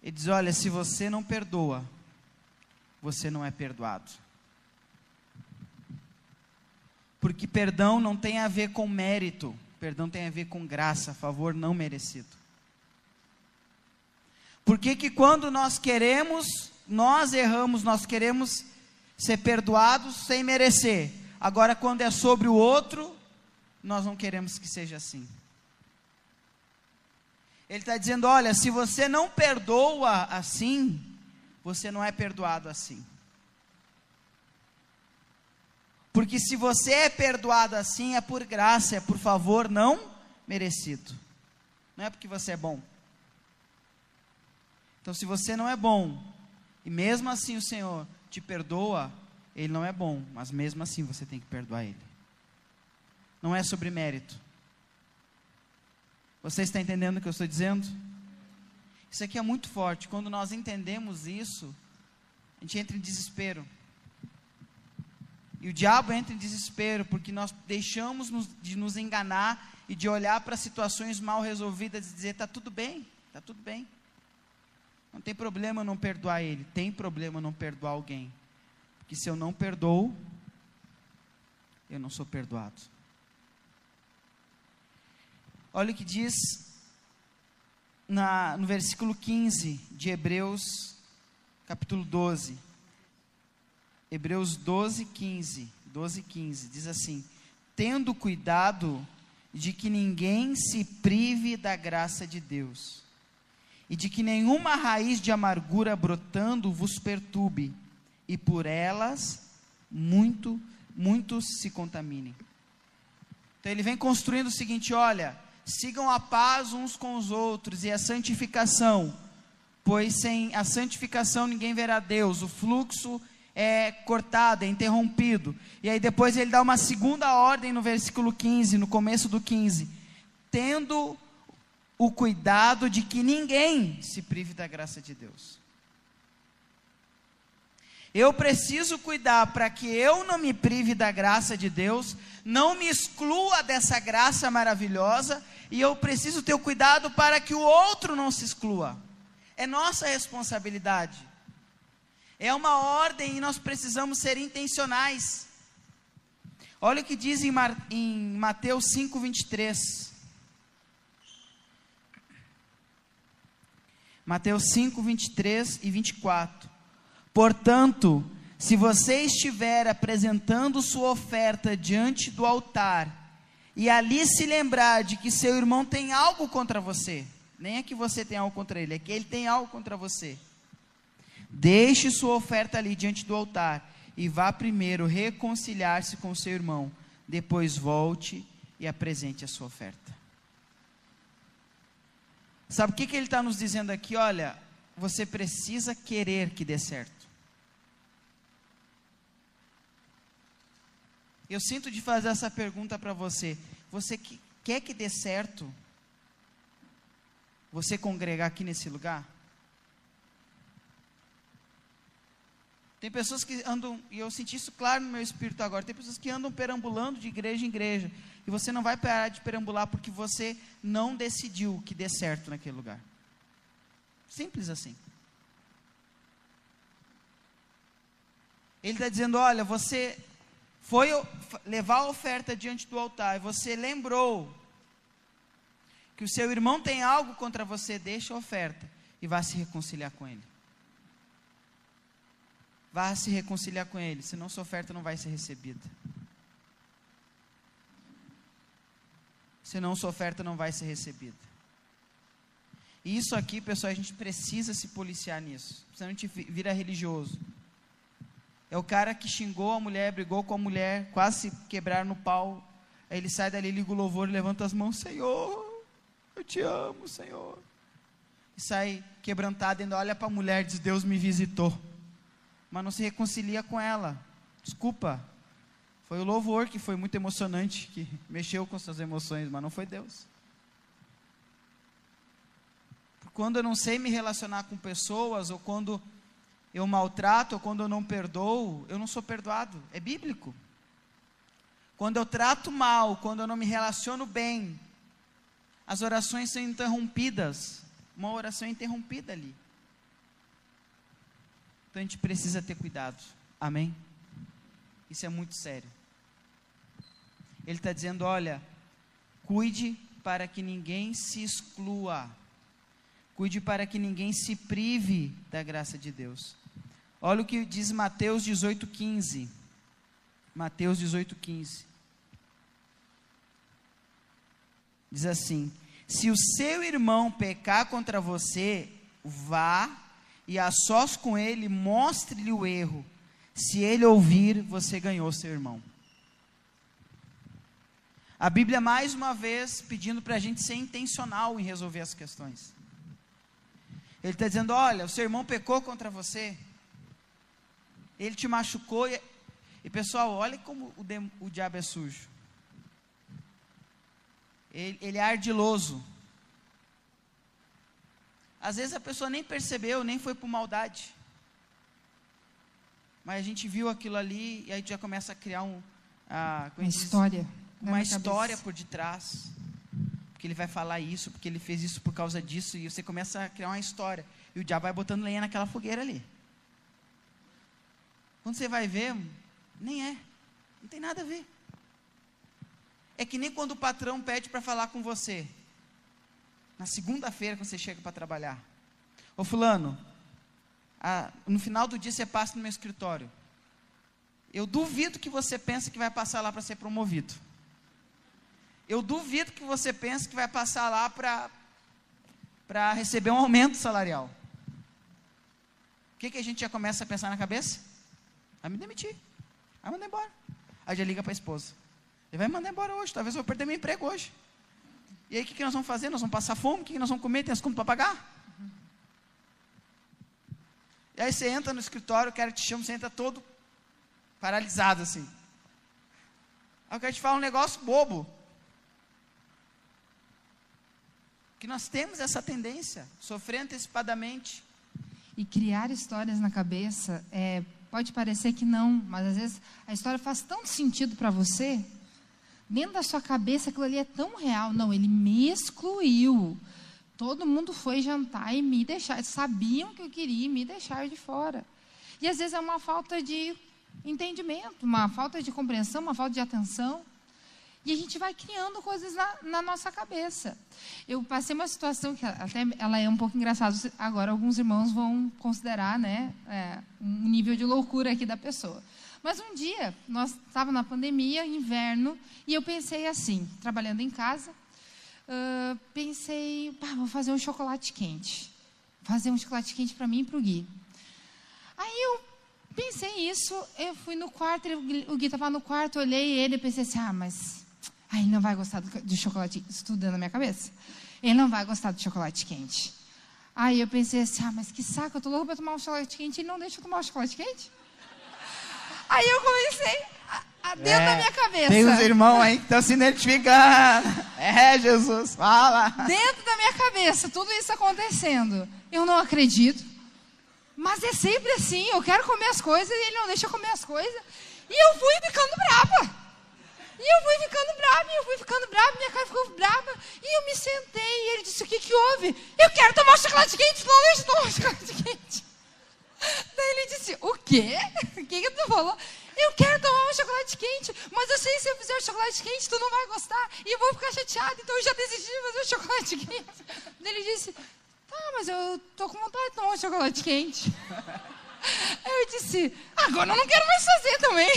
Speaker 2: Ele diz: Olha, se você não perdoa, você não é perdoado. Porque perdão não tem a ver com mérito, perdão tem a ver com graça, favor não merecido. Por que que quando nós queremos, nós erramos, nós queremos ser perdoados sem merecer. Agora quando é sobre o outro, nós não queremos que seja assim. Ele está dizendo: olha, se você não perdoa assim, você não é perdoado assim. Porque se você é perdoado assim, é por graça, é por favor não merecido. Não é porque você é bom. Então, se você não é bom, e mesmo assim o Senhor te perdoa, ele não é bom, mas mesmo assim você tem que perdoar ele. Não é sobre mérito. Você está entendendo o que eu estou dizendo? Isso aqui é muito forte. Quando nós entendemos isso, a gente entra em desespero. E o diabo entra em desespero porque nós deixamos de nos enganar e de olhar para situações mal resolvidas e dizer: está tudo bem, está tudo bem. Não tem problema não perdoar ele, tem problema não perdoar alguém. Porque se eu não perdoo, eu não sou perdoado. Olha o que diz na, no versículo 15 de Hebreus, capítulo 12. Hebreus 12, 15. 12, 15. Diz assim: Tendo cuidado de que ninguém se prive da graça de Deus, e de que nenhuma raiz de amargura brotando vos perturbe, e por elas muito, muitos se contaminem. Então ele vem construindo o seguinte: olha, sigam a paz uns com os outros e a santificação, pois sem a santificação ninguém verá Deus. O fluxo é cortado, é interrompido. E aí depois ele dá uma segunda ordem no versículo 15, no começo do 15. Tendo o cuidado de que ninguém se prive da graça de Deus. Eu preciso cuidar para que eu não me prive da graça de Deus, não me exclua dessa graça maravilhosa, e eu preciso ter o cuidado para que o outro não se exclua. É nossa responsabilidade. É uma ordem e nós precisamos ser intencionais. Olha o que diz em, Mateus 5, 23. Mateus 5, 23 e 24. Portanto, se você estiver apresentando sua oferta diante do altar, e ali se lembrar de que seu irmão tem algo contra você, nem é que você tem algo contra ele, é que ele tem algo contra você Deixe sua oferta ali diante do altar e vá primeiro reconciliar-se com seu irmão. Depois volte e apresente a sua oferta. Sabe o que, que ele está nos dizendo aqui? Olha, você precisa querer que dê certo. Eu sinto de fazer essa pergunta para você. Você que, quer que dê certo? Você congregar aqui nesse lugar? Tem pessoas que andam, e eu senti isso claro no meu espírito agora, tem pessoas que andam perambulando de igreja em igreja, e você não vai parar de perambular porque você não decidiu que dê certo naquele lugar. Simples assim. Ele está dizendo: olha, você foi levar a oferta diante do altar e você lembrou que o seu irmão tem algo contra você, deixa a oferta e vá se reconciliar com ele. Vá se reconciliar com ele, senão sua oferta não vai ser recebida. Senão sua oferta não vai ser recebida. E isso aqui, pessoal, a gente precisa se policiar nisso. Senão a gente vira religioso. É o cara que xingou a mulher, brigou com a mulher, quase se quebrar no pau. Aí ele sai dali, liga o louvor levanta as mãos: Senhor, eu te amo, Senhor. E sai quebrantado, ainda olha para a mulher diz: Deus me visitou. Mas não se reconcilia com ela. Desculpa. Foi o louvor que foi muito emocionante, que [LAUGHS] mexeu com suas emoções, mas não foi Deus. Quando eu não sei me relacionar com pessoas, ou quando eu maltrato ou quando eu não perdoo, eu não sou perdoado. É bíblico. Quando eu trato mal, quando eu não me relaciono bem, as orações são interrompidas. Uma oração é interrompida ali. Então a gente precisa ter cuidado. Amém? Isso é muito sério. Ele está dizendo: olha, cuide para que ninguém se exclua. Cuide para que ninguém se prive da graça de Deus. Olha o que diz Mateus 18,15. Mateus 18,15. Diz assim: Se o seu irmão pecar contra você, vá e a sós com ele mostre-lhe o erro. Se ele ouvir, você ganhou seu irmão. A Bíblia, mais uma vez, pedindo para a gente ser intencional em resolver as questões. Ele está dizendo: olha, o seu irmão pecou contra você, ele te machucou. E, e pessoal, olha como o, dem, o diabo é sujo. Ele, ele é ardiloso. Às vezes a pessoa nem percebeu, nem foi por maldade. Mas a gente viu aquilo ali e aí já começa a criar um,
Speaker 1: ah, uma diz, história.
Speaker 2: Uma história cabeça. por detrás. Porque ele vai falar isso, porque ele fez isso por causa disso, e você começa a criar uma história. E o diabo vai botando lenha naquela fogueira ali. Quando você vai ver, nem é. Não tem nada a ver. É que nem quando o patrão pede para falar com você. Na segunda-feira, quando você chega para trabalhar. Ô fulano, a, no final do dia você passa no meu escritório. Eu duvido que você pense que vai passar lá para ser promovido. Eu duvido que você pense que vai passar lá para receber um aumento salarial. O que, que a gente já começa a pensar na cabeça? Vai me demitir. Vai mandar embora. Aí já liga para a esposa. Ele vai me mandar embora hoje. Talvez eu vou perder meu emprego hoje. E aí o que, que nós vamos fazer? Nós vamos passar fome? O que, que nós vamos comer? Tem as contas para pagar? E aí você entra no escritório, o cara te chama, você entra todo paralisado assim. Aí eu quero te falar um negócio bobo. Que nós temos essa tendência, sofrer antecipadamente.
Speaker 1: E criar histórias na cabeça é Pode parecer que não, mas às vezes a história faz tanto sentido para você. Dentro da sua cabeça aquilo ali é tão real. Não, ele me excluiu. Todo mundo foi jantar e me deixar. Sabiam que eu queria me deixar de fora. E às vezes é uma falta de entendimento, uma falta de compreensão, uma falta de atenção. E a gente vai criando coisas na, na, nossa cabeça. Eu passei uma situação que até ela é um pouco engraçada. Agora alguns irmãos vão considerar, né, é, um nível de loucura aqui da pessoa. Mas um dia nós estávamos na pandemia, inverno, e eu pensei assim, trabalhando em casa, uh, pensei, pá, vou fazer um chocolate quente, fazer um chocolate quente para mim e para o Gui. Aí eu pensei isso, eu fui no quarto, ele, o Gui estava no quarto, olhei ele e pensei assim, ah, mas ah, ele não vai gostar do, de chocolate estudando na minha cabeça. Ele não vai gostar de chocolate quente. Aí eu pensei assim, ah, mas que saco, eu tô louco para tomar um chocolate quente e ele não deixa eu tomar um chocolate quente. Aí eu comecei a, a dentro é, da minha cabeça.
Speaker 2: Tem uns irmãos aí que estão se identificando. É, Jesus, fala.
Speaker 1: Dentro da minha cabeça, tudo isso acontecendo. Eu não acredito. Mas é sempre assim, eu quero comer as coisas e ele não deixa eu comer as coisas. E eu fui ficando brava. E eu fui ficando brava, eu fui ficando brava, minha cara ficou brava. E eu me sentei, e ele disse: O que, que houve? Eu quero tomar chocolate quente, não deixa eu tomar chocolate quente. [LAUGHS] Daí ele disse: O quê? O que, que tu falou? Eu quero tomar um chocolate quente, mas eu sei se eu fizer o chocolate quente, tu não vai gostar e eu vou ficar chateado, então eu já decidi fazer o chocolate [LAUGHS] quente. Daí ele disse: Tá, mas eu tô com vontade de tomar um chocolate quente. [LAUGHS] Aí eu disse: Agora eu não quero mais fazer também.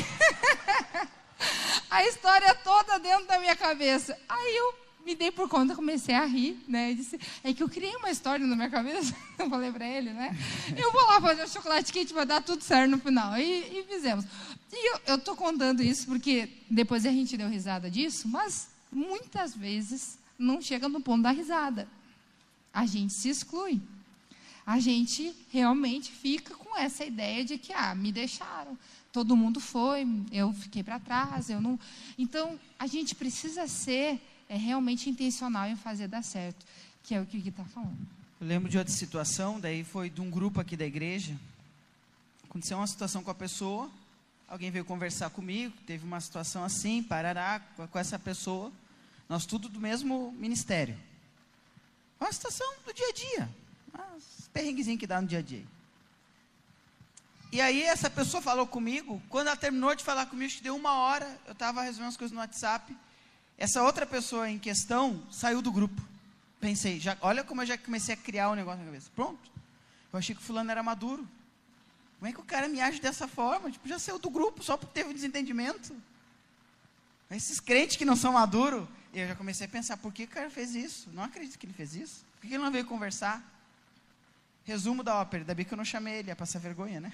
Speaker 1: [LAUGHS] A história toda dentro da minha cabeça. Aí eu me dei por conta, comecei a rir, né? Disse, é que eu criei uma história na minha cabeça, [LAUGHS] eu falei para ele, né? Eu vou lá fazer o chocolate quente, vai dar tudo certo no final. E, e fizemos. E eu, eu tô contando isso porque depois a gente deu risada disso, mas muitas vezes não chega no ponto da risada. A gente se exclui. A gente realmente fica com essa ideia de que, ah, me deixaram. Todo mundo foi, eu fiquei para trás, eu não. Então, a gente precisa ser é realmente intencional em fazer dar certo, que é o que o Gui está falando.
Speaker 2: Eu lembro de outra situação, daí foi de um grupo aqui da igreja. Aconteceu uma situação com a pessoa, alguém veio conversar comigo, teve uma situação assim, parará, com essa pessoa. Nós tudo do mesmo ministério. Uma situação do dia a dia. Uns perrenguezinhos que dá no dia a dia. E aí essa pessoa falou comigo, quando ela terminou de falar comigo, acho que deu uma hora, eu estava resolvendo as coisas no WhatsApp, essa outra pessoa em questão saiu do grupo. Pensei, já, olha como eu já comecei a criar um negócio na cabeça. Pronto. Eu achei que o fulano era maduro. Como é que o cara me age dessa forma? Tipo, já saiu do grupo só porque teve um desentendimento. Esses crentes que não são maduros, eu já comecei a pensar, por que o cara fez isso? Não acredito que ele fez isso. Por que ele não veio conversar? Resumo da ópera, ainda bem que eu não chamei ele, ia passar vergonha, né?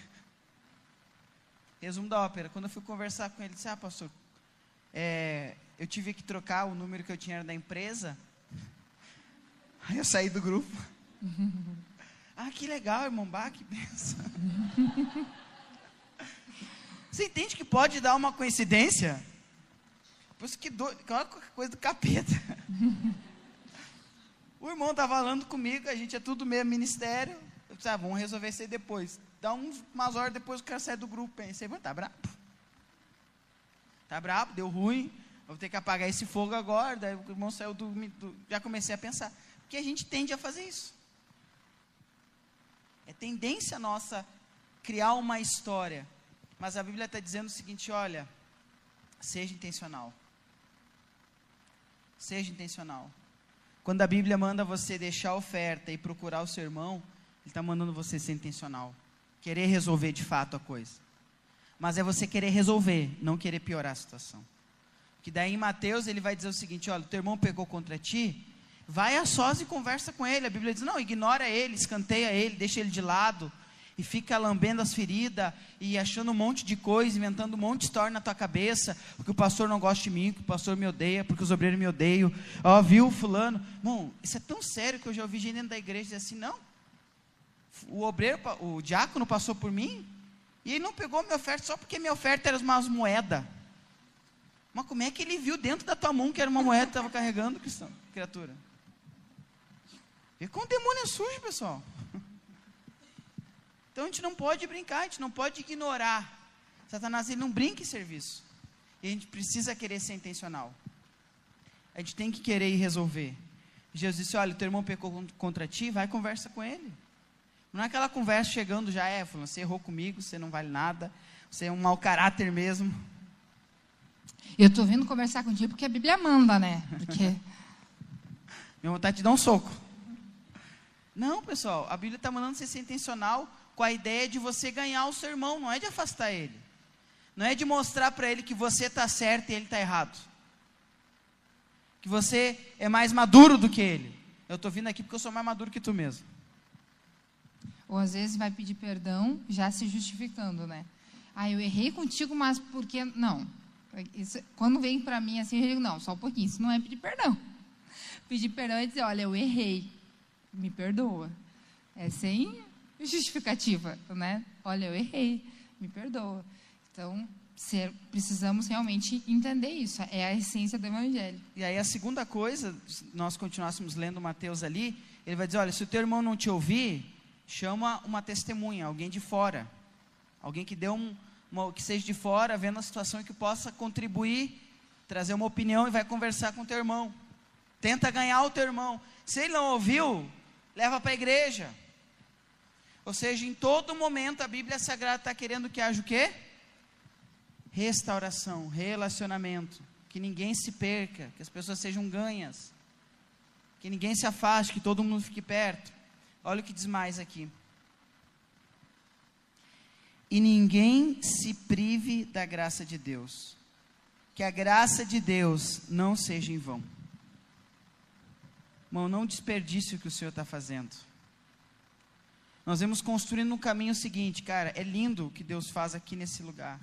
Speaker 2: Resumo da ópera, quando eu fui conversar com ele, disse, ah, pastor, é, eu tive que trocar o número que eu tinha da empresa. [LAUGHS] Aí eu saí do grupo. [LAUGHS] ah, que legal, irmão Bach, que benção. [LAUGHS] Você entende que pode dar uma coincidência? Por isso que doido, qualquer coisa do capeta. o irmão estava falando comigo, a gente é tudo mesmo ministério. Ah, vamos resolver isso aí depois. Dá uns, umas horas depois o cara sai do grupo. Pensei, tá bravo. Tá bravo, deu ruim, vou ter que apagar esse fogo agora. Daí o irmão saiu do, do, Já comecei a pensar. Porque a gente tende a fazer isso. É tendência nossa criar uma história. Mas a Bíblia está dizendo o seguinte: olha, seja intencional. Seja intencional. Quando a Bíblia manda você deixar a oferta e procurar o seu irmão, Ele está mandando você ser intencional. Querer resolver de fato a coisa. Mas é você querer resolver, não querer piorar a situação. Que daí em Mateus ele vai dizer o seguinte: olha, o teu irmão pegou contra ti, vai a sós e conversa com ele. A Bíblia diz: não, ignora ele, escanteia ele, deixa ele de lado e fica lambendo as feridas e achando um monte de coisa, inventando um monte de história na tua cabeça, porque o pastor não gosta de mim, porque o pastor me odeia, porque os obreiros me odeiam. Ó, viu fulano? Bom, isso é tão sério que eu já ouvi gente dentro da igreja dizer assim, não. O obreiro, o diácono passou por mim, e ele não pegou minha oferta só porque minha oferta era umas moedas. Mas como é que ele viu dentro da tua mão que era uma moeda que estava carregando, cristão, criatura? E com o demônio é sujo, pessoal. Então a gente não pode brincar, a gente não pode ignorar. Satanás ele não brinca em serviço. E a gente precisa querer ser intencional. A gente tem que querer ir resolver. Jesus disse: Olha, teu irmão pecou contra ti, vai conversa com ele. Não é aquela conversa chegando já, é, falando, você errou comigo, você não vale nada, você é um mau caráter mesmo.
Speaker 1: Eu estou vindo conversar contigo porque a Bíblia manda, né? Porque... [LAUGHS]
Speaker 2: Minha vontade de dar um soco. Não, pessoal, a Bíblia está mandando você ser intencional com a ideia de você ganhar o seu irmão, não é de afastar ele. Não é de mostrar para ele que você está certo e ele está errado. Que você é mais maduro do que ele. Eu estou vindo aqui porque eu sou mais maduro que tu mesmo.
Speaker 1: Ou às vezes vai pedir perdão já se justificando, né? Ah, eu errei contigo, mas porque. Não. Isso, quando vem para mim assim, eu digo, não, só um pouquinho. Isso não é pedir perdão. [LAUGHS] Pedir perdão é dizer, olha, eu errei. Me perdoa. É sem justificativa, né? Olha, eu errei. Me perdoa. Então, ser, precisamos realmente entender isso. É a essência do Evangelho.
Speaker 2: E aí a segunda coisa, se nós continuássemos lendo Mateus ali, ele vai dizer, olha, se o teu irmão não te ouvir, chama uma testemunha, alguém de fora, alguém que deu um, uma, que seja de fora, vendo a situação e que possa contribuir, trazer uma opinião e vai conversar com o teu irmão. Tenta ganhar o teu irmão. Se ele não ouviu, leva para a igreja. Ou seja, em todo momento a Bíblia Sagrada está querendo que haja o quê? Restauração, relacionamento. Que ninguém se perca, que as pessoas sejam ganhas. Que ninguém se afaste, que todo mundo fique perto. Olha o que diz mais aqui. E ninguém se prive da graça de Deus. Que a graça de Deus não seja em vão. Irmão, não desperdice o que o Senhor está fazendo. Nós vamos construindo um caminho seguinte, cara. É lindo o que Deus faz aqui nesse lugar.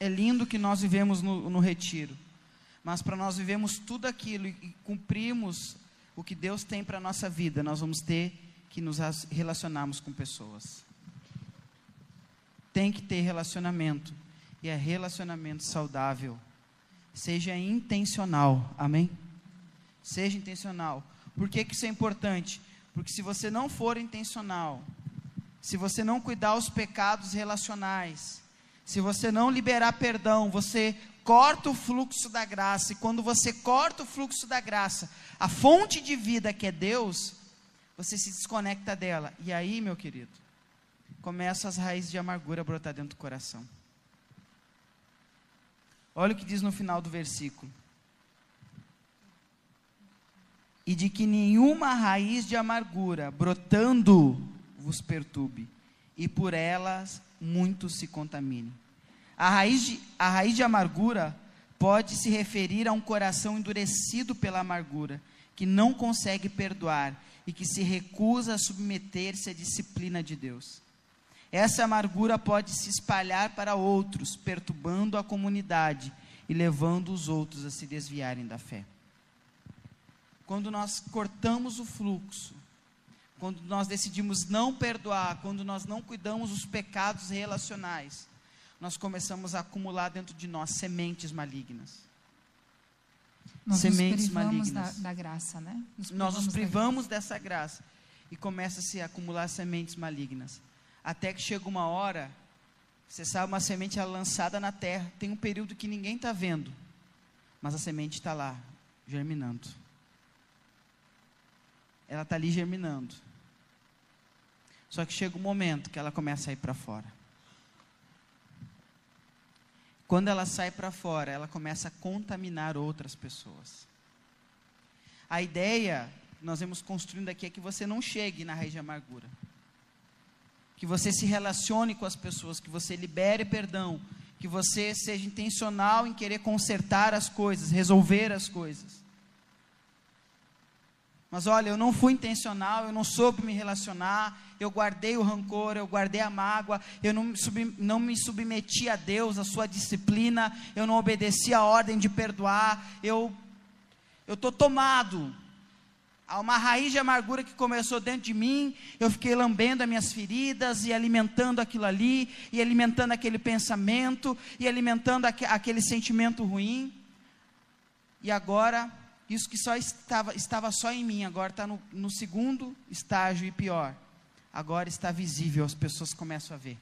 Speaker 2: É lindo que nós vivemos no, no retiro. Mas para nós vivemos tudo aquilo e, cumprirmos o que Deus tem para a nossa vida, nós vamos ter que nos relacionarmos com pessoas. Tem que ter relacionamento. E é relacionamento saudável. Seja intencional. Amém? Seja intencional. Por que, que isso é importante? Porque se você não for intencional, se você não cuidar os pecados relacionais, se você não liberar perdão, você corta o fluxo da graça. E quando você corta o fluxo da graça, a fonte de vida que é Deus, você se desconecta dela. E aí, meu querido, começam as raízes de amargura a brotar dentro do coração. Olha o que diz no final do versículo e de que nenhuma raiz de amargura brotando vos perturbe, e por elas muitos se contaminem. A raiz de, a raiz de amargura pode se referir a um coração endurecido pela amargura, que não consegue perdoar e que se recusa a submeter-se à disciplina de Deus. Essa amargura pode se espalhar para outros, perturbando a comunidade e levando os outros a se desviarem da fé quando nós cortamos o fluxo, quando nós decidimos não perdoar, quando nós não cuidamos dos pecados relacionais, nós começamos a acumular dentro de nós sementes malignas.
Speaker 1: Nós sementes nos malignas. Da, da graça, né?
Speaker 2: Nos nós nos privamos dessa graça e começa a se acumular sementes malignas. Até que chega uma hora, você sabe, uma semente é lançada na terra, tem um período que ninguém está vendo, mas a semente está lá, germinando ela está ali germinando. Só que chega um momento que ela começa a ir para fora. Quando ela sai para fora, ela começa a contaminar outras pessoas. A ideia que nós vamos construindo aqui é que você não chegue na raiz de amargura. Que você se relacione com as pessoas, que você libere perdão, que você seja intencional em querer consertar as coisas, resolver as coisas. Mas olha, eu não fui intencional, eu não soube me relacionar, eu guardei o rancor, eu guardei a mágoa, eu não me, sub, não me submeti a Deus, a sua disciplina, eu não obedeci a ordem de perdoar, eu estou tomado. Há uma raiz de amargura que começou dentro de mim, eu fiquei lambendo as minhas feridas e alimentando aquilo ali, e alimentando aquele pensamento, e alimentando aqu aquele sentimento ruim. E agora isso que só estava, estava só em mim, agora está no, no segundo estágio e pior. Agora está visível, as pessoas começam a ver.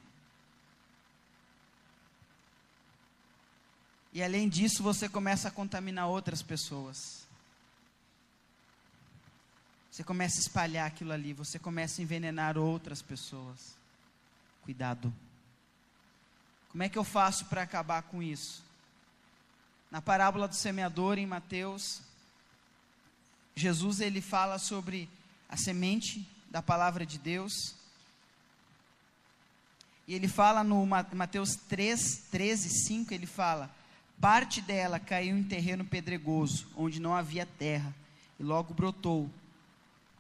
Speaker 2: E além disso, você começa a contaminar outras pessoas. Você começa a espalhar aquilo ali, você começa a envenenar outras pessoas. Cuidado. Como é que eu faço para acabar com isso? Na parábola do semeador em Mateus, Jesus ele fala sobre a semente da palavra de Deus. E ele fala no Mateus 3, 13, 5, ele fala: Parte dela caiu em terreno pedregoso, onde não havia terra, e logo brotou,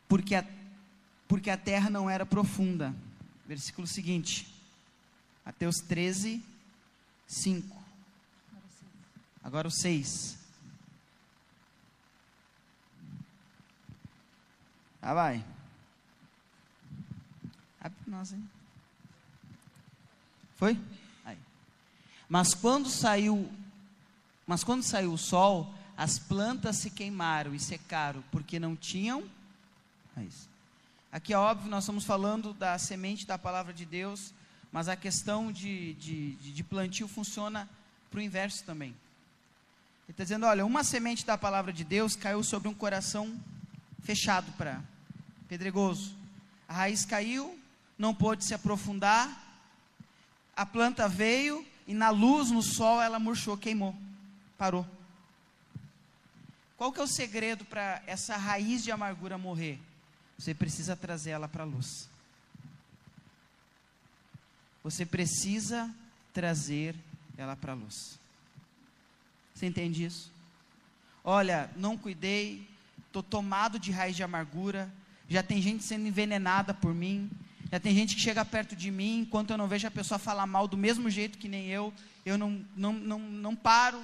Speaker 2: porque a, porque a terra não era profunda. Versículo seguinte, Mateus 13, 5. Agora o 6. Ah, vai. Abre para nós, hein? Foi? Aí. Mas quando saiu, mas quando saiu o sol, as plantas se queimaram e secaram, porque não tinham raiz. Aqui é óbvio, nós estamos falando da semente da palavra de Deus, mas a questão de, de, de plantio funciona para o inverso também. Ele está dizendo: olha, uma semente da palavra de Deus caiu sobre um coração fechado para pedregoso. A raiz caiu, não pôde se aprofundar, a planta veio e na luz, no sol, ela murchou, queimou, parou. Qual que é o segredo para essa raiz de amargura morrer? Você precisa trazer ela para a luz. Você precisa trazer ela para a luz. Você entende isso? Olha, não cuidei, estou tomado de raiz de amargura, já tem gente sendo envenenada por mim, já tem gente que chega perto de mim, enquanto eu não vejo a pessoa falar mal do mesmo jeito que nem eu, eu não, não, não, não paro,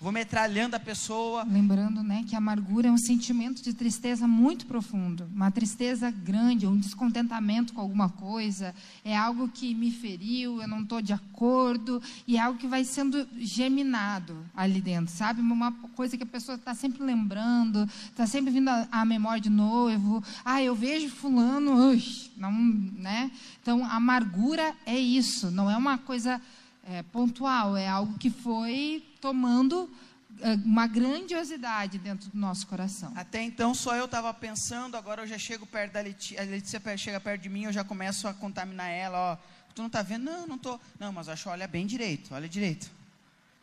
Speaker 2: vou metralhando a pessoa.
Speaker 1: Lembrando, né, que a amargura é um sentimento de tristeza muito profundo, uma tristeza grande, um descontentamento com alguma coisa, é algo que me feriu, eu não estou de acordo, e é algo que vai sendo geminado ali dentro, sabe? Uma coisa que a pessoa está sempre lembrando, está sempre vindo à memória de novo. Ah, eu vejo fulano, ux, não, né? Então, a amargura é isso, não é uma coisa é, pontual, é algo que foi tomando é, uma grandiosidade dentro do nosso coração.
Speaker 2: Até então só eu estava pensando, agora eu já chego perto da Letícia, a Letícia chega perto de mim, eu já começo a contaminar ela, ó, tu não está vendo? Não, não estou. Não, mas acho, olha bem direito, olha direito.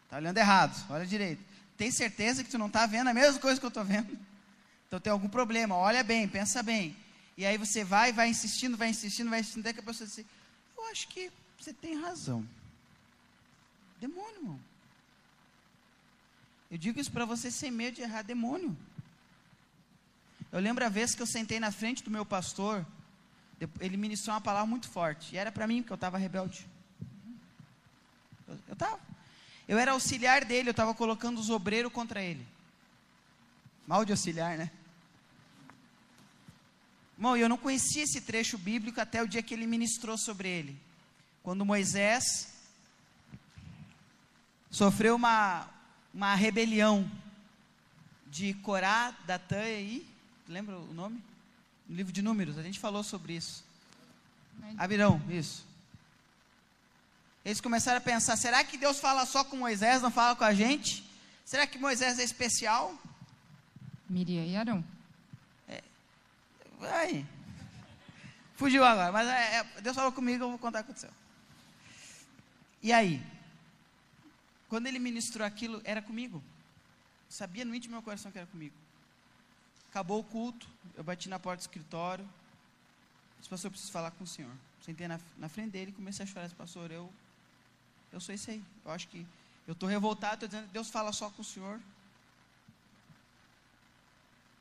Speaker 2: Está olhando errado, olha direito. Tem certeza que tu não está vendo a mesma coisa que eu estou vendo? Então tem algum problema, olha bem, pensa bem. E aí você vai, vai insistindo, vai insistindo, vai insistindo, até que a pessoa diz assim, eu acho que você tem razão. Demônio, irmão. Eu digo isso para você sem medo de errar, demônio. Eu lembro a vez que eu sentei na frente do meu pastor, ele ministrou uma palavra muito forte, e era para mim, porque eu estava rebelde. Eu estava. Eu era auxiliar dele, eu estava colocando os obreiros contra ele. Mal de auxiliar, né? Irmão, eu não conhecia esse trecho bíblico até o dia que ele ministrou sobre ele. Quando Moisés sofreu uma, uma rebelião de Corá, Datã e. Lembra o nome? No livro de Números, a gente falou sobre isso. Abirão, isso. Eles começaram a pensar: será que Deus fala só com Moisés, não fala com a gente? Será que Moisés é especial?
Speaker 1: Miriam e Arão.
Speaker 2: É, vai. Fugiu agora, mas é, é, Deus falou comigo, eu vou contar o que aconteceu. E aí? Quando ele ministrou aquilo, era comigo. Sabia no íntimo do meu coração que era comigo. Acabou o culto, eu bati na porta do escritório. Disse, pastor, eu preciso falar com o senhor. Sentei na, na frente dele e comecei a chorar. Disse, pastor, eu, eu sou esse aí. Eu acho que eu estou revoltado, estou dizendo, Deus fala só com o senhor.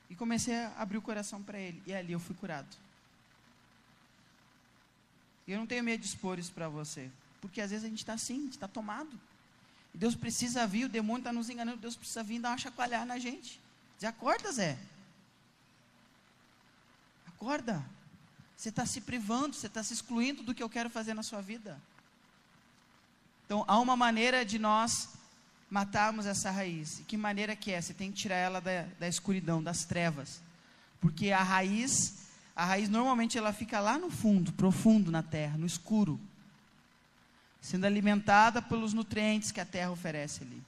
Speaker 2: E comecei a abrir o coração para ele. E ali eu fui curado. E eu não tenho medo de expor isso para você. Porque às vezes a gente está assim, a gente está tomado. Deus precisa vir, o demônio está nos enganando, Deus precisa vir dar uma chacoalhada na gente. Diz, acorda, Zé. Acorda. Você está se privando, você está se excluindo do que eu quero fazer na sua vida. Então, há uma maneira de nós matarmos essa raiz. E que maneira que é? Você tem que tirar ela da, da escuridão, das trevas. Porque a raiz, a raiz normalmente ela fica lá no fundo, profundo na terra, no escuro sendo alimentada pelos nutrientes que a terra oferece ali.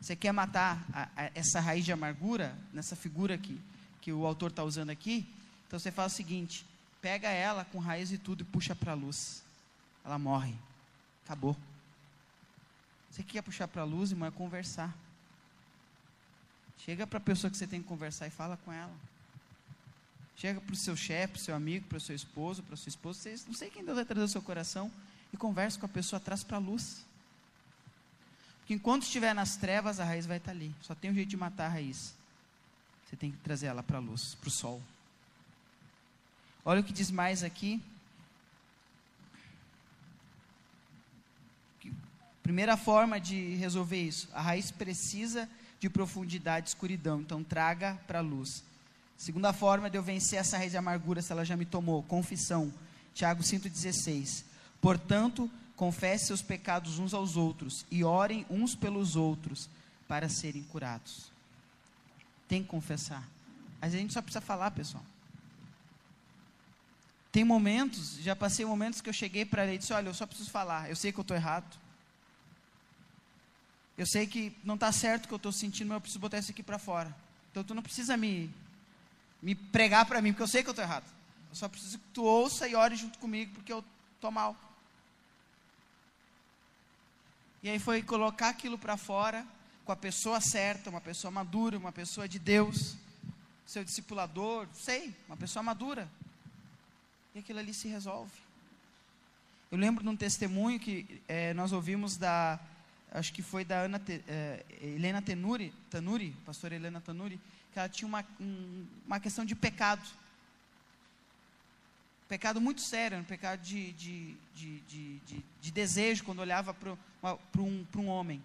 Speaker 2: Você quer matar a, a, essa raiz de amargura, nessa figura que, que o autor está usando aqui? Então você faz o seguinte: pega ela com raiz e tudo e puxa para a luz. Ela morre. Acabou. Você quer puxar para a luz, irmão, é conversar. Chega para a pessoa que você tem que conversar e fala com ela. Chega para o seu chefe, para o seu amigo, para o seu esposo, para a sua esposa. Vocês, não sei quem Deus vai trazer ao seu coração e converse com a pessoa, traz para a luz. Porque enquanto estiver nas trevas, a raiz vai estar tá ali. Só tem um jeito de matar a raiz. Você tem que trazer ela para a luz, para o sol. Olha o que diz mais aqui. Primeira forma de resolver isso: a raiz precisa de profundidade escuridão, então traga para a luz. Segunda forma de eu vencer essa raiz de amargura, se ela já me tomou, confissão. Tiago 5,16. Portanto, confesse seus pecados uns aos outros e orem uns pelos outros para serem curados. Tem que confessar. Mas a gente só precisa falar, pessoal. Tem momentos, já passei momentos que eu cheguei para ele e disse: Olha, eu só preciso falar. Eu sei que eu estou errado. Eu sei que não está certo o que eu estou sentindo, mas eu preciso botar isso aqui para fora. Então tu não precisa me, me pregar para mim, porque eu sei que eu estou errado. Eu só preciso que tu ouça e ore junto comigo, porque eu tô mal. E aí foi colocar aquilo para fora com a pessoa certa, uma pessoa madura, uma pessoa de Deus, seu discipulador, sei, uma pessoa madura. E aquilo ali se resolve. Eu lembro de um testemunho que é, nós ouvimos da, acho que foi da Ana, é, Helena Tenuri, Tanuri, pastora Helena Tanuri, que ela tinha uma, um, uma questão de pecado. Pecado muito sério, um pecado de, de, de, de, de, de desejo, quando olhava para um, um homem.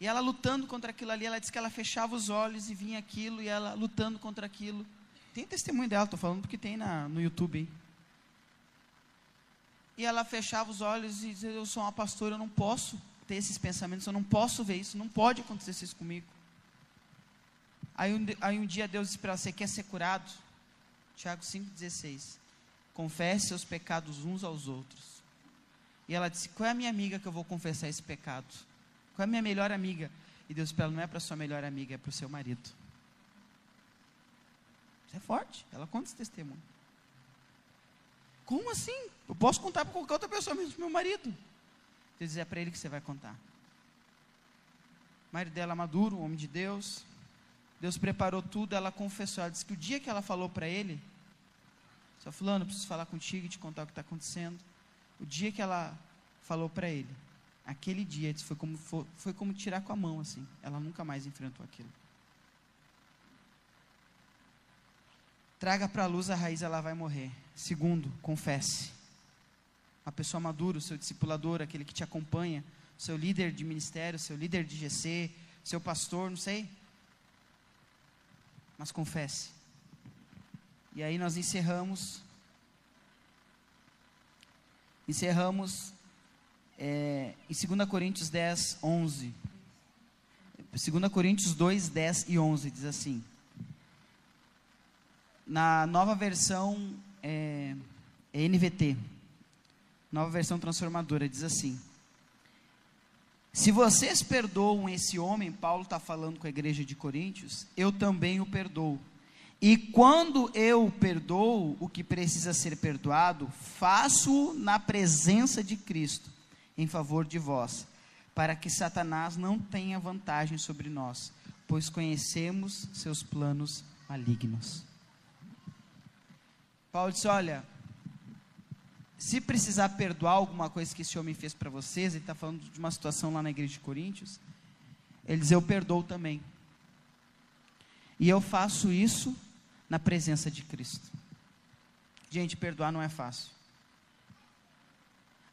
Speaker 2: E ela lutando contra aquilo ali, ela disse que ela fechava os olhos e vinha aquilo, e ela lutando contra aquilo. Tem testemunho dela, estou falando porque tem na, no YouTube. Hein? E ela fechava os olhos e dizia: Eu sou uma pastora, eu não posso ter esses pensamentos, eu não posso ver isso, não pode acontecer isso comigo. Aí um, aí um dia Deus disse para ela: Você quer ser curado? Tiago 5,16. Confesse seus pecados uns aos outros. E ela disse: Qual é a minha amiga que eu vou confessar esse pecado? Qual é a minha melhor amiga? E Deus para Não é para sua melhor amiga, é para o seu marido. Isso é forte. Ela conta esse testemunho. Como assim? Eu posso contar para qualquer outra pessoa, menos meu marido. Deus diz: É para ele que você vai contar. O marido dela maduro, um homem de Deus, Deus preparou tudo, ela confessou. Ela disse que o dia que ela falou para ele, só fulano, preciso falar contigo e te contar o que está acontecendo. O dia que ela falou para ele, aquele dia, disse, foi, como, foi, foi como tirar com a mão, assim. Ela nunca mais enfrentou aquilo. Traga para a luz a raiz, ela vai morrer. Segundo, confesse. Uma pessoa madura, o seu discipulador, aquele que te acompanha, seu líder de ministério, seu líder de GC, seu pastor, não sei mas confesse. E aí nós encerramos. Encerramos é, em 2 Coríntios 10, 11. 2 Coríntios 2, 10 e 11 diz assim. Na nova versão é, é NVT, nova versão transformadora, diz assim: se vocês perdoam esse homem, Paulo está falando com a igreja de Coríntios, eu também o perdoo. E quando eu perdoo o que precisa ser perdoado, faço-o na presença de Cristo, em favor de vós, para que Satanás não tenha vantagem sobre nós, pois conhecemos seus planos malignos. Paulo disse: Olha, se precisar perdoar alguma coisa que esse homem fez para vocês, ele está falando de uma situação lá na igreja de Coríntios, ele diz: Eu perdoo também. E eu faço isso na presença de Cristo. Gente, perdoar não é fácil.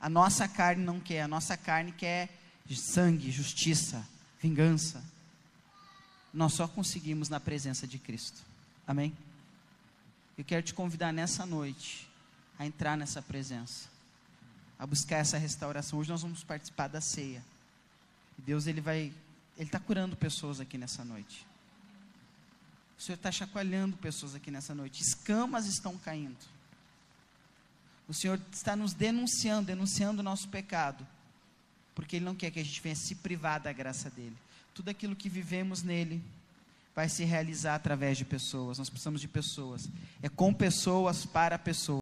Speaker 2: A nossa carne não quer, a nossa carne quer sangue, justiça, vingança. Nós só conseguimos na presença de Cristo. Amém? Eu quero te convidar nessa noite a entrar nessa presença, a buscar essa restauração. Hoje nós vamos participar da ceia. Deus ele vai, ele está curando pessoas aqui nessa noite. O Senhor está chacoalhando pessoas aqui nessa noite. Escamas estão caindo. O Senhor está nos denunciando, denunciando o nosso pecado, porque Ele não quer que a gente venha se privar da graça dele. Tudo aquilo que vivemos nele vai se realizar através de pessoas. Nós precisamos de pessoas. É com pessoas para pessoas.